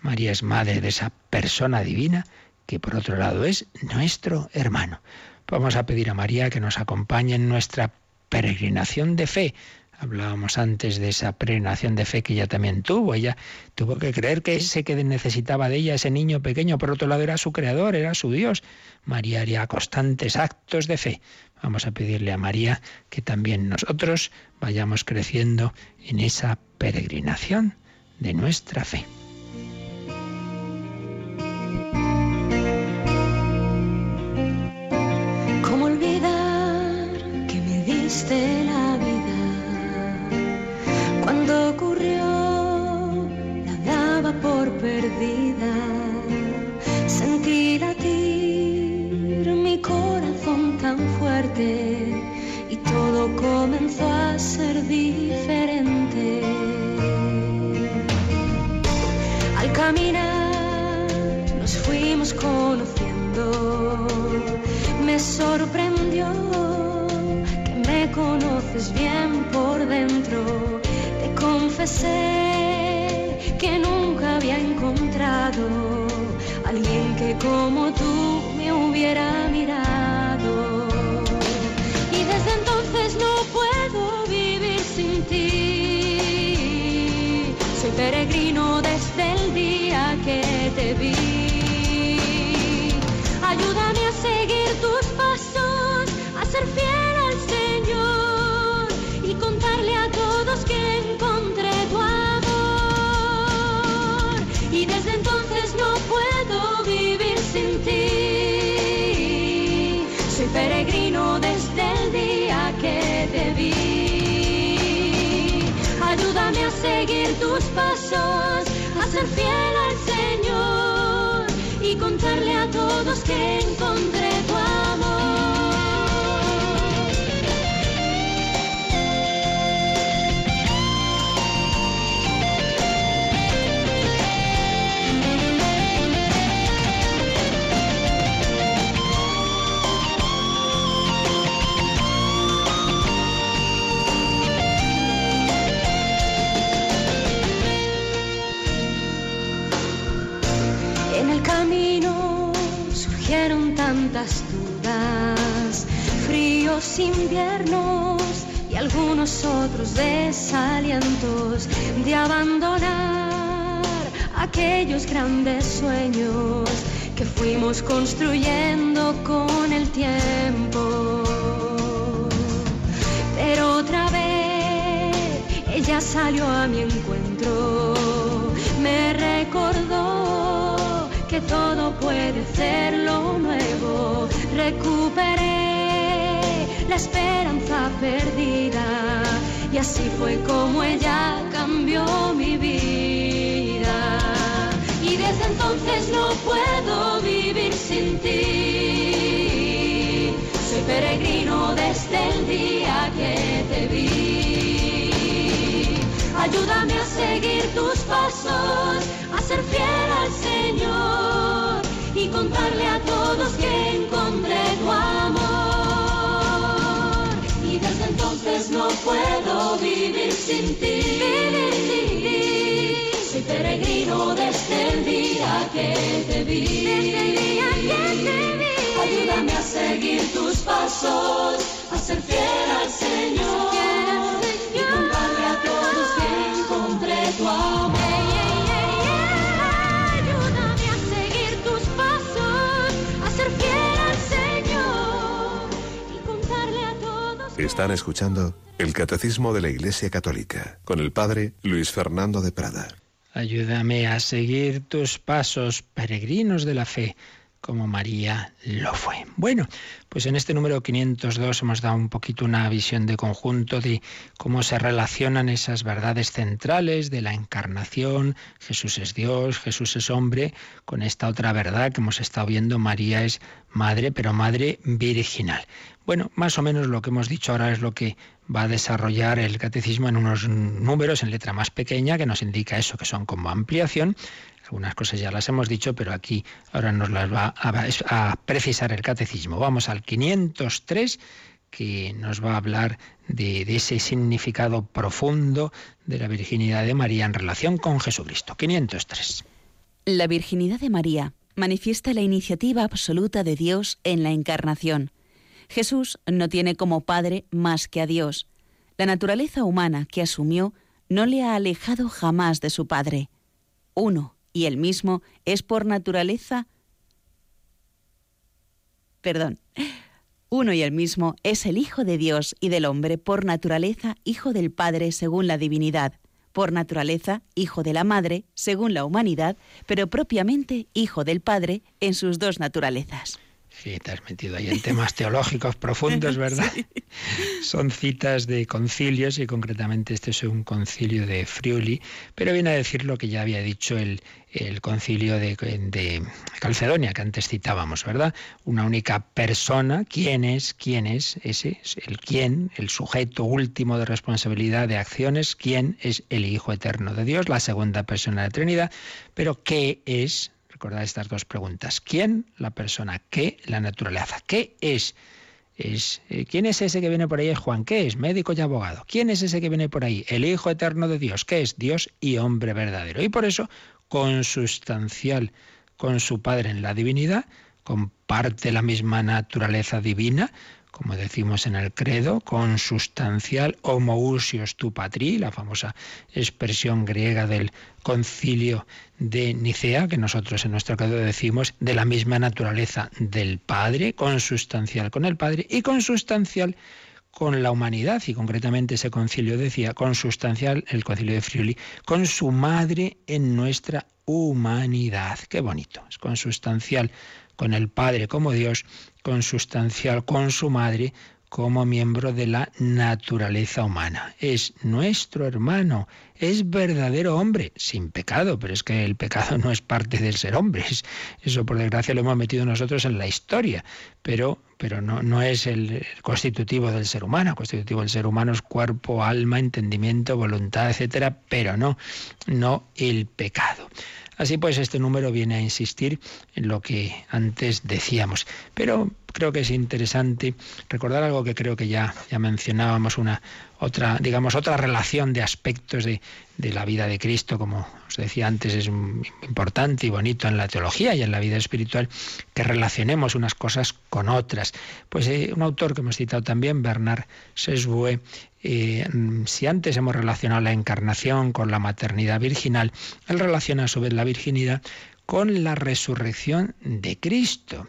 María es madre de esa persona divina que por otro lado es nuestro hermano. Vamos a pedir a María que nos acompañe en nuestra peregrinación de fe. Hablábamos antes de esa peregrinación de fe que ella también tuvo. Ella tuvo que creer que ese que necesitaba de ella, ese niño pequeño, por otro lado era su creador, era su Dios. María haría constantes actos de fe. Vamos a pedirle a María que también nosotros vayamos creciendo en esa peregrinación de nuestra fe. La vida? Cuando ocurrió, la daba por perdida. Sentí latir mi corazón tan fuerte y todo comenzó a ser diferente. Al caminar nos fuimos conociendo. Me sorprendió conoces bien por dentro. Te confesé que nunca había encontrado alguien que como tú y contarle a todos que encontré tantas fríos inviernos y algunos otros desalientos de abandonar aquellos grandes sueños que fuimos construyendo con el tiempo. Pero otra vez ella salió a mi encuentro, que todo puede ser lo nuevo. Recuperé la esperanza perdida y así fue como ella cambió mi vida. Y desde entonces no puedo vivir sin ti. Soy peregrino desde el día que te vi. Ayúdame a seguir tus pasos, a ser fiel al Señor y contarle a todos que encontré tu amor. Y desde entonces no puedo vivir sin ti. Vivir. Soy peregrino desde el día que te vi. Desde el día que te vi. Ayúdame a seguir tus pasos, a ser fiel al Señor. Están escuchando el Catecismo de la Iglesia Católica con el Padre Luis Fernando de Prada. Ayúdame a seguir tus pasos, peregrinos de la fe. como María lo fue. Bueno, pues en este número 502 hemos dado un poquito una visión de conjunto de cómo se relacionan esas verdades centrales de la encarnación, Jesús es Dios, Jesús es hombre, con esta otra verdad que hemos estado viendo, María es madre, pero madre virginal. Bueno, más o menos lo que hemos dicho ahora es lo que va a desarrollar el catecismo en unos números en letra más pequeña que nos indica eso, que son como ampliación algunas cosas ya las hemos dicho, pero aquí ahora nos las va a, precisar el catecismo. Vamos al 503 que nos va a hablar de, ese significado profundo de la virginidad de María en relación con Jesucristo. 503. La virginidad de María manifiesta la iniciativa absoluta de Dios en la encarnación. Jesús no tiene como Padre más que a Dios. La naturaleza humana que asumió no le ha alejado jamás de su Padre. Uno, y el mismo es por naturaleza... Perdón. Uno y el mismo es el Hijo de Dios y del hombre por naturaleza Hijo del Padre según la divinidad, por naturaleza Hijo de la Madre según la humanidad, pero propiamente Hijo del Padre en sus dos naturalezas. Sí, te has metido ahí en temas teológicos profundos, ¿verdad? Son citas de concilios y concretamente este es un concilio de Friuli, pero viene a decir lo que ya había dicho el, el concilio de, de, Calcedonia, que antes citábamos, ¿verdad? Una única persona, ¿quién es? ¿Quién es ese? El quién, el sujeto último de responsabilidad de acciones, ¿quién es el Hijo Eterno de Dios, la segunda persona de la Trinidad? Pero ¿qué es? Recordad estas dos preguntas. ¿Quién? La persona. ¿Qué? La naturaleza. ¿Qué es? es eh, ¿Quién es ese que viene por ahí? Es Juan. ¿Qué es? Médico y abogado. ¿Quién es ese que viene por ahí? El Hijo Eterno de Dios. ¿Qué es? Dios y hombre verdadero. Y por eso, consustancial con su Padre en la divinidad, comparte la misma naturaleza divina, como decimos en el credo, consustancial homoousios tu patri, la famosa expresión griega del concilio de Nicea, que nosotros en nuestro credo decimos de la misma naturaleza del Padre, consustancial con el Padre y consustancial con la humanidad, y concretamente ese concilio decía, consustancial, el concilio de Friuli, con su madre en nuestra humanidad. Qué bonito, es consustancial con el Padre como Dios, consustancial con su Madre como miembro de la naturaleza humana. Es nuestro hermano, es verdadero hombre, sin pecado, pero es que el pecado no es parte del ser hombre. Eso por desgracia lo hemos metido nosotros en la historia, pero, pero no, no es el constitutivo del ser humano. El constitutivo del ser humano es cuerpo, alma, entendimiento, voluntad, etcétera, pero no, no el pecado. Así pues, este número viene a insistir en lo que antes decíamos. Pero creo que es interesante recordar algo que creo que ya, ya mencionábamos, una otra, digamos, otra relación de aspectos de, la vida de Cristo, como os decía antes, es importante y bonito en la teología y en la vida espiritual que relacionemos unas cosas con otras. Pues eh, un autor que hemos citado también, Bernard Sesbue, eh, si antes hemos relacionado la encarnación con la maternidad virginal, él relaciona a su vez la virginidad con la resurrección de Cristo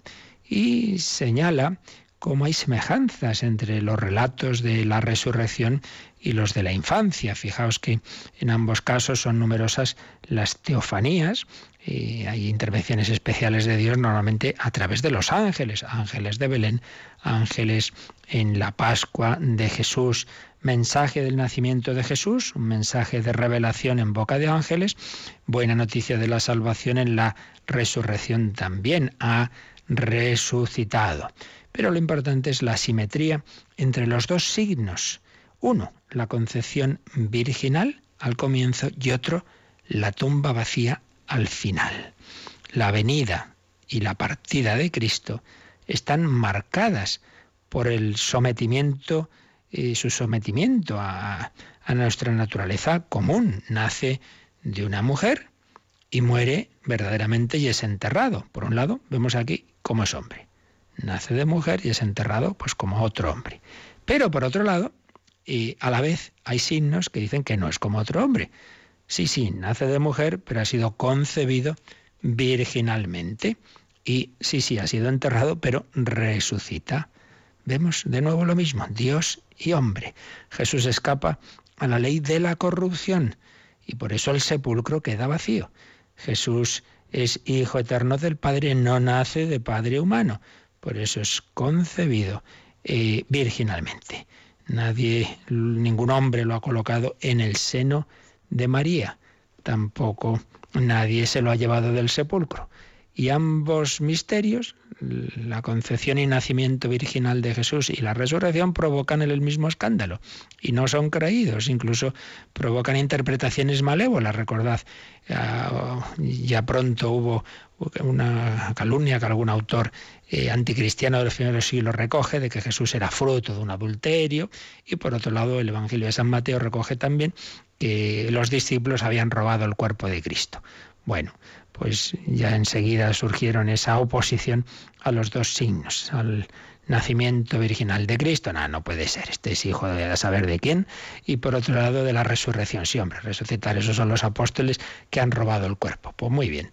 y señala cómo hay semejanzas entre los relatos de la resurrección y los de la infancia. Fijaos que en ambos casos son numerosas las teofanías, y hay intervenciones especiales de Dios normalmente a través de los ángeles, ángeles de Belén, ángeles en la Pascua de Jesús, mensaje del nacimiento de Jesús, un mensaje de revelación en boca de ángeles, buena noticia de la salvación en la resurrección también, ha resucitado. Pero lo importante es la simetría entre los dos signos. Uno, la concepción virginal al comienzo y otro, la tumba vacía al final. La venida y la partida de Cristo están marcadas por el sometimiento, y su sometimiento a, nuestra naturaleza común. Nace de una mujer y muere verdaderamente y es enterrado. Por un lado, vemos aquí cómo es hombre nace de mujer y es enterrado pues como otro hombre. Pero por otro lado, y a la vez hay signos que dicen que no es como otro hombre. Sí, sí, nace de mujer, pero ha sido concebido virginalmente. Y sí, sí, ha sido enterrado, pero resucita. Vemos de nuevo lo mismo, Dios y hombre. Jesús escapa a la ley de la corrupción y por eso el sepulcro queda vacío. Jesús es hijo eterno del Padre, no nace de Padre humano. Por eso es concebido eh, virginalmente. Nadie, ningún hombre lo ha colocado en el seno de María. Tampoco nadie se lo ha llevado del sepulcro. Y ambos misterios, la concepción y nacimiento virginal de Jesús y la resurrección, provocan el mismo escándalo y no son creídos, incluso provocan interpretaciones malévolas. Recordad, ya pronto hubo una calumnia que algún autor eh, anticristiano de los primeros siglos recoge de que Jesús era fruto de un adulterio y por otro lado el Evangelio de San Mateo recoge también que los discípulos habían robado el cuerpo de Cristo. Bueno, pues ya enseguida surgieron esa oposición a los dos signos, al nacimiento virginal de Cristo. No, no puede ser, este es hijo de saber de quién. Y por otro lado, de la resurrección. Sí, hombre, resucitar, esos son los apóstoles que han robado el cuerpo. Pues muy bien.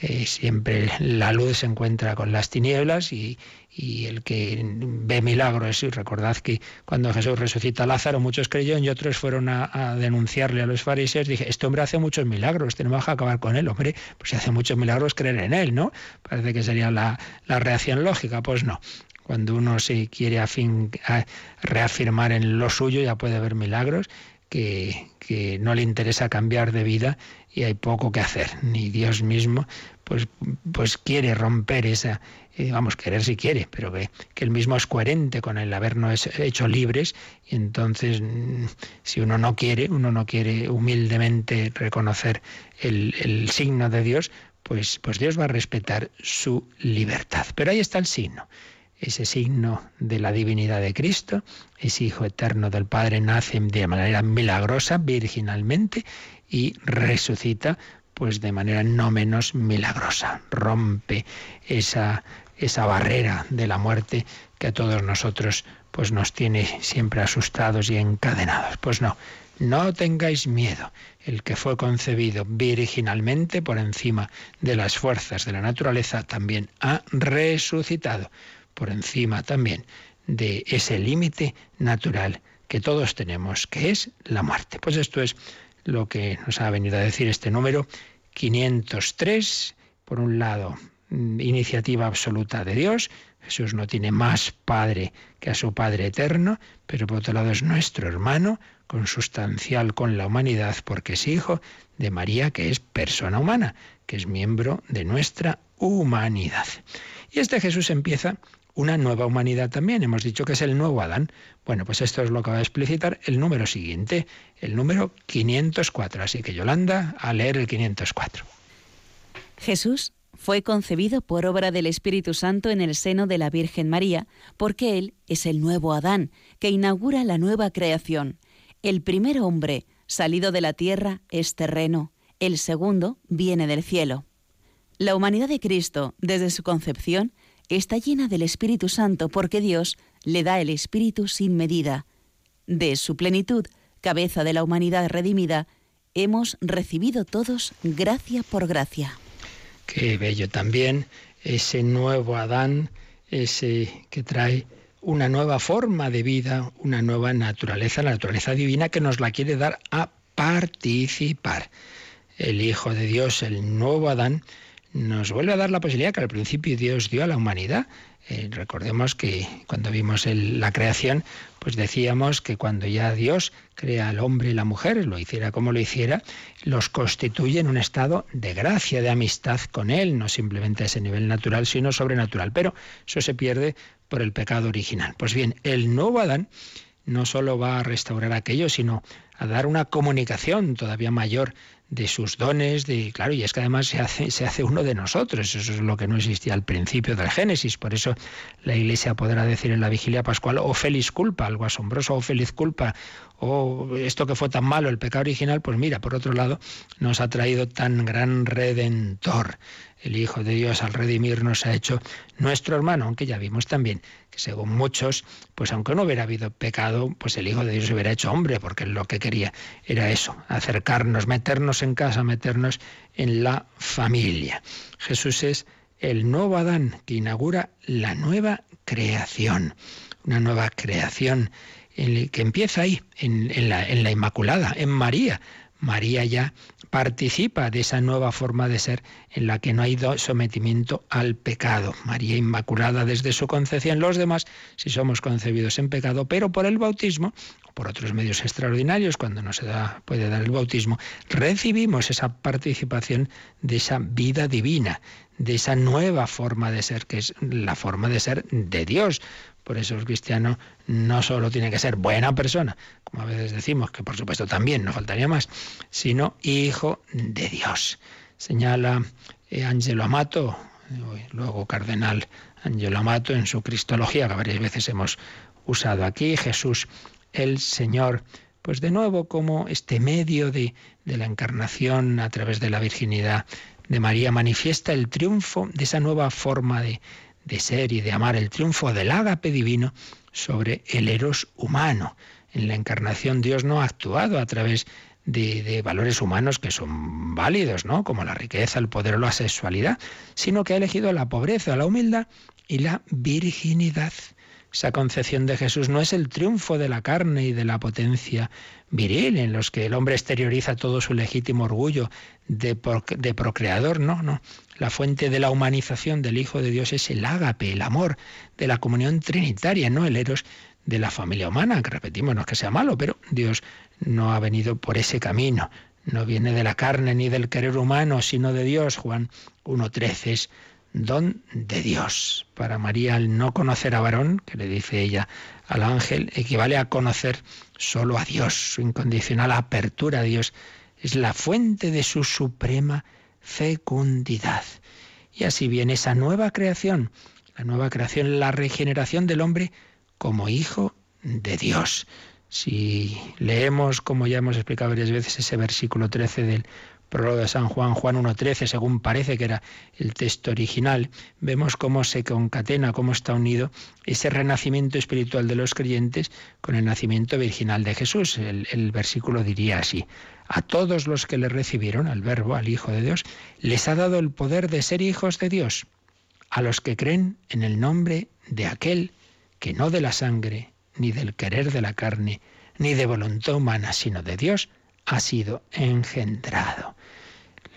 Eh, siempre la luz se encuentra con las tinieblas y, el que ve milagros. Y recordad que cuando Jesús resucita a Lázaro, muchos creyeron y otros fueron a, denunciarle a los fariseos. Dije, este hombre hace muchos milagros, tenemos que acabar con él. Hombre, pues si hace muchos milagros, creer en él, ¿no? Parece que sería la, la reacción lógica. Pues no cuando uno se quiere reafirmar en lo suyo, ya puede ver milagros, que, no le interesa cambiar de vida y hay poco que hacer. Ni Dios mismo, pues, pues quiere romper esa, eh, vamos, querer si quiere, pero que, que él mismo es coherente con el habernos hecho libres y entonces mm, si uno no quiere, uno no quiere humildemente reconocer el, el signo de Dios, pues, pues Dios va a respetar su libertad. Pero ahí está el signo ese signo de la divinidad de Cristo, ese Hijo eterno del Padre nace de manera milagrosa, virginalmente, y resucita pues de manera no menos milagrosa. Rompe esa, esa barrera de la muerte que a todos nosotros pues nos tiene siempre asustados y encadenados. Pues no, no tengáis miedo. El que fue concebido virginalmente por encima de las fuerzas de la naturaleza también ha resucitado por encima también de ese límite natural que todos tenemos, que es la muerte. Pues esto es lo que nos ha venido a decir este número 503. Por un lado, mm, iniciativa absoluta de Dios. Jesús no tiene más Padre que a su Padre eterno, pero por otro lado es nuestro hermano, consustancial con la humanidad, porque es hijo de María, que es persona humana, que es miembro de nuestra humanidad. Y este Jesús empieza una nueva humanidad también. Hemos dicho que es el nuevo Adán. Bueno, pues esto es lo que va a explicitar el número siguiente, el número 504. Así que Yolanda, a leer el 504. Jesús fue concebido por obra del Espíritu Santo en el seno de la Virgen María, porque Él es el nuevo Adán, que inaugura la nueva creación. El primer hombre, salido de la tierra, es terreno, el segundo viene del cielo. La humanidad de Cristo, desde su concepción, está llena del Espíritu Santo porque Dios le da el Espíritu sin medida. De su plenitud, cabeza de la humanidad redimida, hemos recibido todos gracia por gracia. Qué bello también ese nuevo Adán, ese que trae una nueva forma de vida, una nueva naturaleza, la naturaleza divina que nos la quiere dar a participar. El Hijo de Dios, el nuevo Adán, nos vuelve a dar la posibilidad que al principio Dios dio a la humanidad. Eh, recordemos que cuando vimos la creación, pues decíamos que cuando ya Dios crea al hombre y la mujer, lo hiciera como lo hiciera, los constituye en un estado de gracia, de amistad con Él, no simplemente a ese nivel natural, sino sobrenatural. Pero eso se pierde por el pecado original. Pues bien, el nuevo Adán no solo va a restaurar aquello, sino a dar una comunicación todavía mayor de sus dones, de claro, y es que además se hace, se hace uno de nosotros, eso es lo que no existía al principio del Génesis, por eso la Iglesia podrá decir en la vigilia pascual, o oh, feliz culpa, algo asombroso, o oh, feliz culpa, o oh, esto que fue tan malo, el pecado original, pues mira, por otro lado, nos ha traído tan gran redentor. El Hijo de Dios al redimirnos ha hecho nuestro hermano, aunque ya vimos también según muchos, pues aunque no hubiera habido pecado, pues el Hijo de Dios hubiera hecho hombre, porque lo que quería era eso, acercarnos, meternos en casa, meternos en la familia. Jesús es el nuevo Adán que inaugura la nueva creación, una nueva creación que empieza ahí, en, la, en la Inmaculada, en María. María ya participa de esa nueva forma de ser en la que no hay sometimiento al pecado. María Inmaculada desde su concepción, los demás, si somos concebidos en pecado, pero por el bautismo, o por otros medios extraordinarios, cuando no se da, puede dar el bautismo, recibimos esa participación de esa vida divina, de esa nueva forma de ser, que es la forma de ser de Dios. Por eso el cristiano no solo tiene que ser buena persona, como a veces decimos, que por supuesto también, no faltaría más, sino hijo de Dios. Señala eh, Angelo Amato, luego cardenal Angelo Amato, en su Cristología, que varias veces hemos usado aquí, Jesús el Señor, pues de nuevo como este medio de la encarnación a través de la virginidad de María manifiesta el triunfo de esa nueva forma de, de ser y de amar, el triunfo del ágape divino sobre el eros humano. En la encarnación Dios no ha actuado a través de, de, valores humanos que son válidos, ¿no? Como la riqueza, el poder o la sexualidad, sino que ha elegido la pobreza, la humildad y la virginidad. Esa concepción de Jesús no es el triunfo de la carne y de la potencia viril, en los que el hombre exterioriza todo su legítimo orgullo de, de procreador, no, no. La fuente de la humanización del Hijo de Dios es el ágape, el amor de la comunión trinitaria, no el eros de la familia humana, que repetimos, no es que sea malo, pero Dios no ha venido por ese camino, no viene de la carne ni del querer humano, sino de Dios. Juan 1.13 es don de Dios. Para María el no conocer a varón, que le dice ella al ángel, equivale a conocer solo a Dios, su incondicional apertura a Dios es la fuente de su suprema fecundidad. Y así viene esa nueva creación, la nueva creación, la regeneración del hombre como hijo de Dios. Si leemos, como ya hemos explicado varias veces, ese versículo 13 del prólogo de San Juan, Juan 1.13, según parece que era el texto original, vemos cómo se concatena, cómo está unido ese renacimiento espiritual de los creyentes con el nacimiento virginal de Jesús. El, el versículo diría así, a todos los que le recibieron, al Verbo, al Hijo de Dios, les ha dado el poder de ser hijos de Dios, a los que creen en el nombre de aquel que no de la sangre, ni del querer de la carne, ni de voluntad humana, sino de Dios, ha sido engendrado.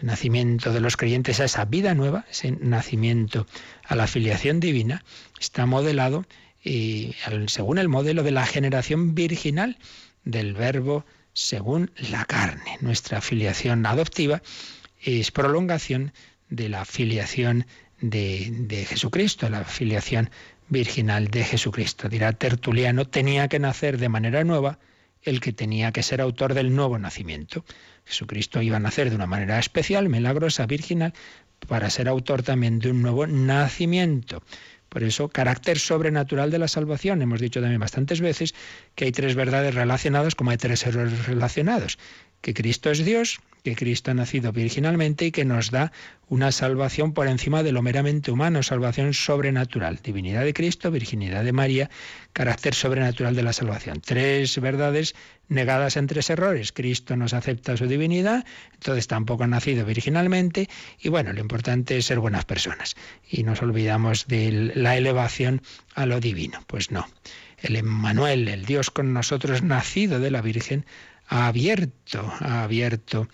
El nacimiento de los creyentes a esa vida nueva, ese nacimiento a la filiación divina, está modelado y, según el modelo de la generación virginal del verbo según la carne. Nuestra filiación adoptiva es prolongación de la filiación de, de Jesucristo, la filiación virginal de Jesucristo. Dirá Tertuliano, tenía que nacer de manera nueva el que tenía que ser autor del nuevo nacimiento. Jesucristo iba a nacer de una manera especial, milagrosa, virginal, para ser autor también de un nuevo nacimiento. Por eso, carácter sobrenatural de la salvación. Hemos dicho también bastantes veces que hay tres verdades relacionadas como hay tres errores relacionados. Que Cristo es Dios, que Cristo ha nacido virginalmente y que nos da una salvación por encima de lo meramente humano, salvación sobrenatural. Divinidad de Cristo, virginidad de María, carácter sobrenatural de la salvación. Tres verdades negadas en tres errores. Cristo nos acepta su divinidad, entonces tampoco ha nacido virginalmente y bueno, lo importante es ser buenas personas. Y nos olvidamos de la elevación a lo divino. Pues no. El Emmanuel, el Dios con nosotros, nacido de la Virgen, ha abierto, ha abierto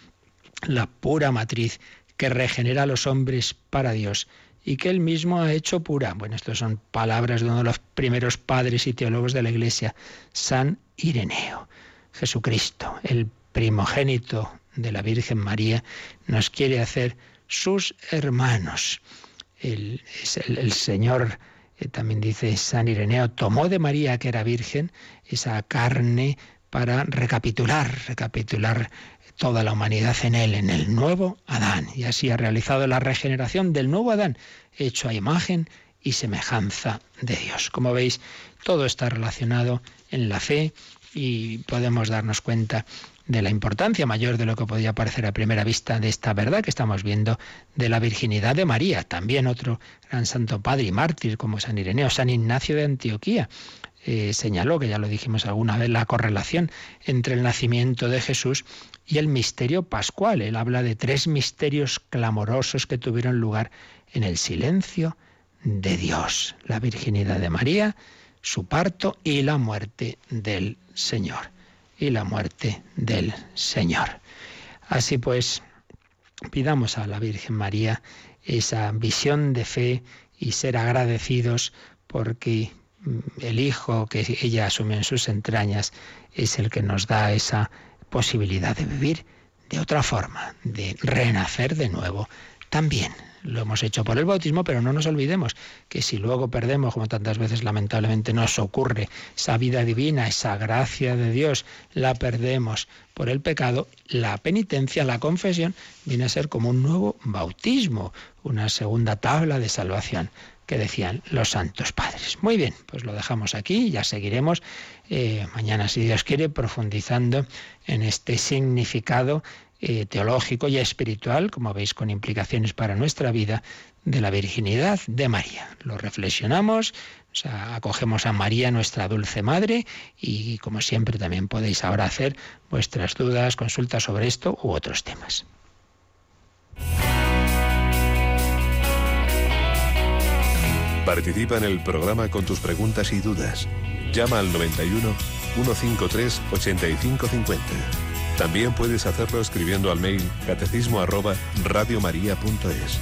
la pura matriz que regenera a los hombres para Dios y que él mismo ha hecho pura. Bueno, estas son palabras de uno de los primeros padres y teólogos de la Iglesia, San Ireneo. Jesucristo, el primogénito de la Virgen María, nos quiere hacer sus hermanos. El, Señor, eh, también dice San Ireneo, tomó de María, que era virgen, esa carne para recapitular, recapitular toda la humanidad en él, en el nuevo Adán. Y así ha realizado la regeneración del nuevo Adán, hecho a imagen y semejanza de Dios. Como veis, todo está relacionado en la fe y podemos darnos cuenta de la importancia mayor de lo que podría parecer a primera vista de esta verdad que estamos viendo de la virginidad de María. También otro gran santo padre y mártir como San Ireneo, San Ignacio de Antioquía, eh, señaló, que ya lo dijimos alguna vez, la correlación entre el nacimiento de Jesús y el misterio pascual. Él habla de tres misterios clamorosos que tuvieron lugar en el silencio de Dios. La virginidad de María, su parto y la muerte del Señor. Y la muerte del Señor. Así pues, pidamos a la Virgen María esa visión de fe y ser agradecidos porque mm, el Hijo que ella asume en sus entrañas es el que nos da esa posibilidad de vivir de otra forma, de renacer de nuevo también lo hemos hecho por el bautismo, pero no nos olvidemos que si luego perdemos, como tantas veces lamentablemente nos ocurre, esa vida divina, esa gracia de Dios, la perdemos por el pecado, la penitencia, la confesión, viene a ser como un nuevo bautismo, una segunda tabla de salvación que decían los santos padres. Muy bien, pues lo dejamos aquí, ya seguiremos eh, mañana, si Dios quiere, profundizando en este significado eh, teológico y espiritual, como veis, con implicaciones para nuestra vida, de la virginidad de María. Lo reflexionamos, acogemos a María, nuestra dulce madre, y como siempre también podéis ahora hacer vuestras dudas, consultas sobre esto u otros temas. Participa en el programa con tus preguntas y dudas. Llama al 91 153 8550. También puedes hacerlo escribiendo al mail catecismo arroba radiomaria.es.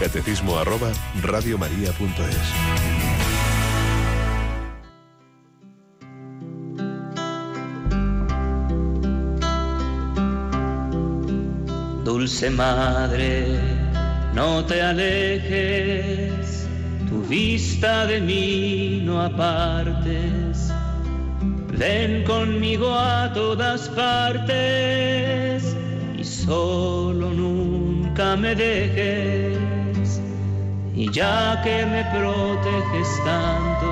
Catecismo arroba radiomaria.es. Dulce Madre, no te alejes, tu vista de mí no apartes Ven conmigo a todas partes y solo nunca me dejes. Y ya que me proteges tanto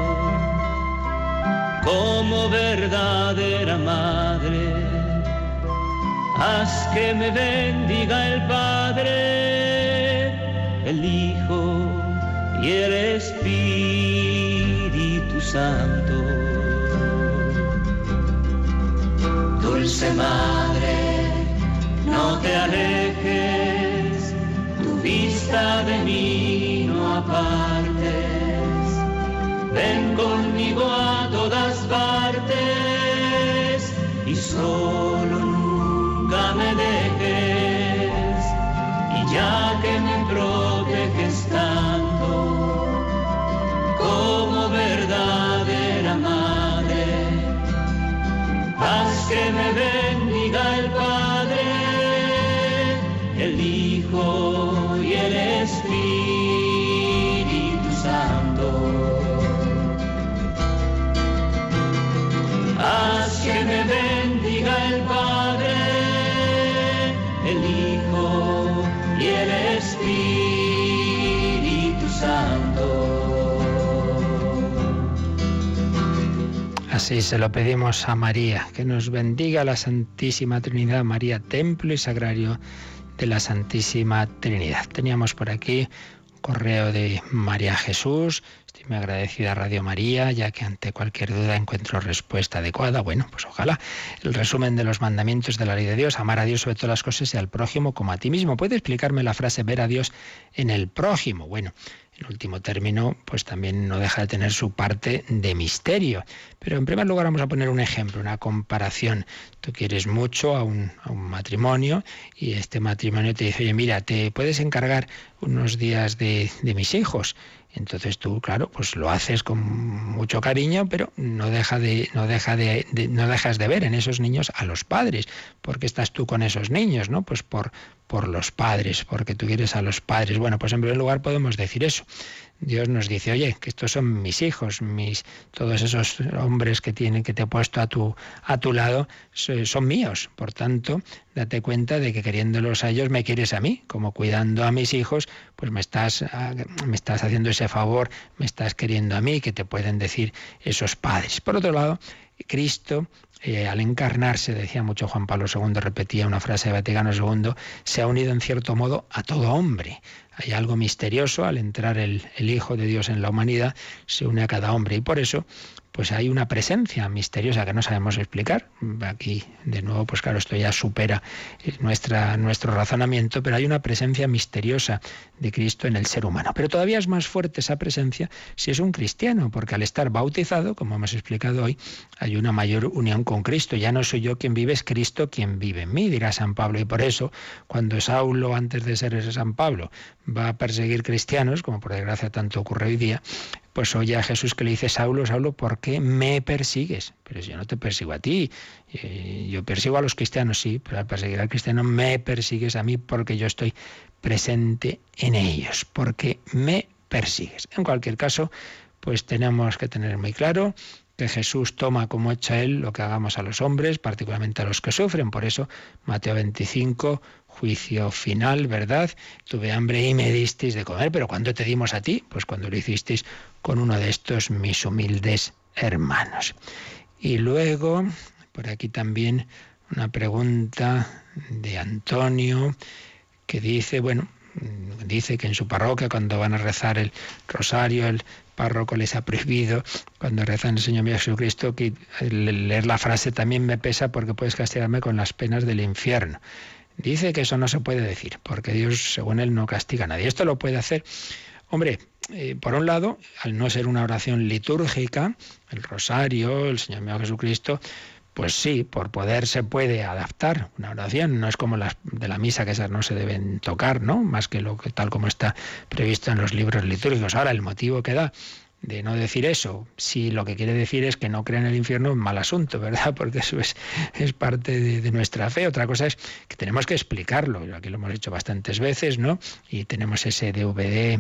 como verdadera madre, haz que me bendiga el Padre, el Hijo y el Espíritu Santo. Dulce Madre, no te alejes, tu vista de mí no apartes. Ven conmigo a todas partes y solo nunca me dejes. Así se lo pedimos a María, que nos bendiga la Santísima Trinidad, María, templo y sagrario de la Santísima Trinidad. Teníamos por aquí un correo de María Jesús. Estoy muy agradecida a Radio María, ya que ante cualquier duda encuentro respuesta adecuada. Bueno, pues ojalá el resumen de los mandamientos de la ley de Dios, amar a Dios sobre todas las cosas y al prójimo como a ti mismo. ¿Puede explicarme la frase ver a Dios en el prójimo? Bueno, el último término, pues también no deja de tener su parte de misterio. Pero en primer lugar vamos a poner un ejemplo, una comparación. Tú quieres mucho a un, a un matrimonio y este matrimonio te dice, oye, mira, te puedes encargar unos días de, de mis hijos. Entonces tú, claro, pues lo haces con mucho cariño, pero no deja de, no de, no dejas de ver en esos niños a los padres. ¿Por qué estás tú con esos niños? ¿No? Pues por, por los padres, porque tú quieres a los padres. Bueno, pues en primer lugar podemos decir eso. Dios nos dice, oye, que estos son mis hijos, mis, todos esos hombres que tienen, que te he puesto a tu, a tu lado, son míos. Por tanto, date cuenta de que queriéndolos a ellos me quieres a mí, como cuidando a mis hijos, pues me estás, me estás haciendo ese favor, me estás queriendo a mí, que te pueden decir esos padres. Por otro lado, Cristo eh, al encarnarse, decía mucho Juan Pablo II, repetía una frase de Vaticano II, se ha unido en cierto modo a todo hombre. Hay algo misterioso al entrar el, el, Hijo de Dios en la humanidad, se une a cada hombre y por eso pues hay una presencia misteriosa que no sabemos explicar. Aquí, de nuevo, pues claro, esto ya supera eh, nuestra, nuestro razonamiento, pero hay una presencia misteriosa de Cristo en el ser humano. Pero todavía es más fuerte esa presencia si es un cristiano, porque al estar bautizado, como hemos explicado hoy, hay una mayor unión con Cristo. Ya no soy yo quien vive, es Cristo quien vive en mí, dirá San Pablo. Y por eso, cuando Saulo, antes de ser ese San Pablo, va a perseguir cristianos, como por desgracia tanto ocurre hoy día, pues oye a Jesús que le dice, Saulo, Saulo, ¿por qué me persigues? Pero si yo no te persigo a ti, eh, yo persigo a los cristianos, sí, pero al perseguir al cristiano me persigues a mí porque yo estoy presente en ellos, porque me persigues. En cualquier caso, pues tenemos que tener muy claro que Jesús toma como hecho él lo que hagamos a los hombres, particularmente a los que sufren. Por eso, Mateo 25, juicio final, ¿verdad? Tuve hambre y me disteis de comer, pero ¿cuándo te dimos a ti? Pues cuando lo hicisteis con uno de estos mis humildes hermanos. Y luego, por aquí también una pregunta de Antonio que dice, bueno, dice que en su parroquia cuando van a rezar el rosario, el párroco les ha prohibido, cuando rezan el Señor mío Jesucristo, que leer la frase también me pesa porque puedes castigarme con las penas del infierno. Dice que eso no se puede decir, porque Dios, según él, no castiga a nadie. Esto lo puede hacer, hombre, eh, por un lado, al no ser una oración litúrgica, el rosario, el Señor mío Jesucristo, pues sí, por poder se puede adaptar una oración, no es como las de la misa que esas no se deben tocar, ¿no? Más que lo que tal como está previsto en los libros litúrgicos. Ahora el motivo que da de no decir eso, si lo que quiere decir es que no crea en el infierno, mal asunto, ¿verdad? Porque eso es, es parte de, nuestra fe. Otra cosa es que tenemos que explicarlo. Aquí lo hemos hecho bastantes veces, ¿no? Y tenemos ese DVD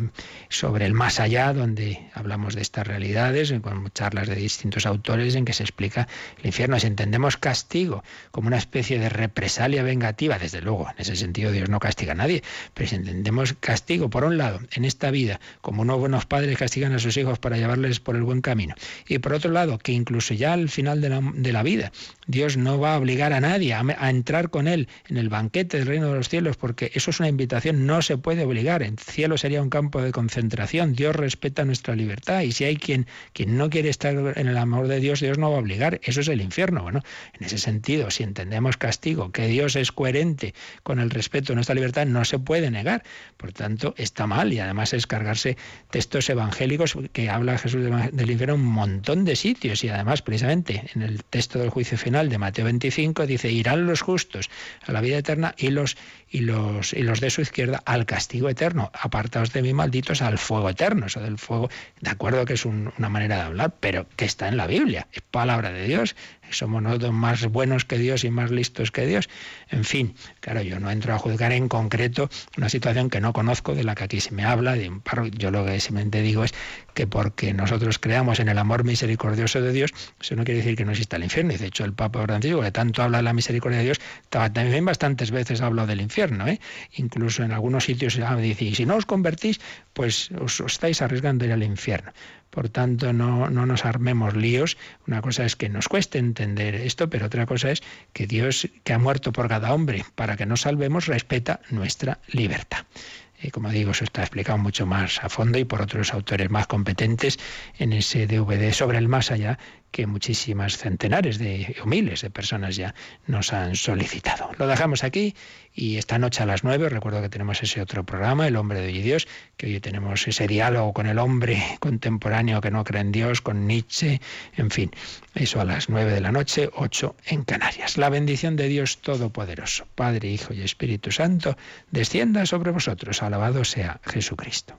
sobre el más allá, donde hablamos de estas realidades, con charlas de distintos autores en que se explica el infierno. Si entendemos castigo como una especie de represalia vengativa, desde luego, en ese sentido Dios no castiga a nadie, pero si entendemos castigo, por un lado, en esta vida, como unos buenos padres castigan a sus hijos para llevarles por el buen camino. Y por otro lado, que incluso ya al final de la, vida, Dios no va a obligar a nadie a, a, entrar con Él en el banquete del reino de los cielos, porque eso es una invitación, no se puede obligar. El cielo sería un campo de concentración. Dios respeta nuestra libertad y si hay quien, quien no quiere estar en el amor de Dios, Dios no va a obligar. Eso es el infierno. Bueno, en ese sentido, si entendemos castigo, que Dios es coherente con el respeto de nuestra libertad, no se puede negar. Por tanto, está mal y además es cargarse textos evangélicos que habla Jesús del infierno en un montón de sitios y además precisamente en el texto del juicio final de Mateo 25 dice irán los justos a la vida eterna y los y los y los de su izquierda al castigo eterno apartados de mí malditos al fuego eterno eso del fuego de acuerdo que es una manera de hablar pero que está en la Biblia es palabra de Dios somos nosotros más buenos que Dios y más listos que Dios. En fin, claro, yo no entro a juzgar en concreto una situación que no conozco, de la que aquí se me habla, de un Yo lo que simplemente digo es que porque nosotros creamos en el amor misericordioso de Dios, eso no quiere decir que no exista el infierno. Y de hecho, el Papa Francisco, que tanto habla de la misericordia de Dios, también bastantes veces ha hablado del infierno. ¿eh? Incluso en algunos sitios dice, y si no os convertís, pues os, estáis arriesgando ir al infierno. Por tanto, no, no nos armemos líos. Una cosa es que nos cueste entender esto, pero otra cosa es que Dios, que ha muerto por cada hombre para que nos salvemos, respeta nuestra libertad. Y como digo, eso está explicado mucho más a fondo y por otros autores más competentes en ese DVD sobre el más allá que muchísimas centenares de o miles de personas ya nos han solicitado. Lo dejamos aquí y esta noche a las nueve, recuerdo que tenemos ese otro programa, El hombre de hoy Dios, que hoy tenemos ese diálogo con el hombre contemporáneo que no cree en Dios, con Nietzsche, en fin, eso a las nueve de la noche, ocho en Canarias. La bendición de Dios Todopoderoso, Padre, Hijo y Espíritu Santo, descienda sobre vosotros. Alabado sea Jesucristo.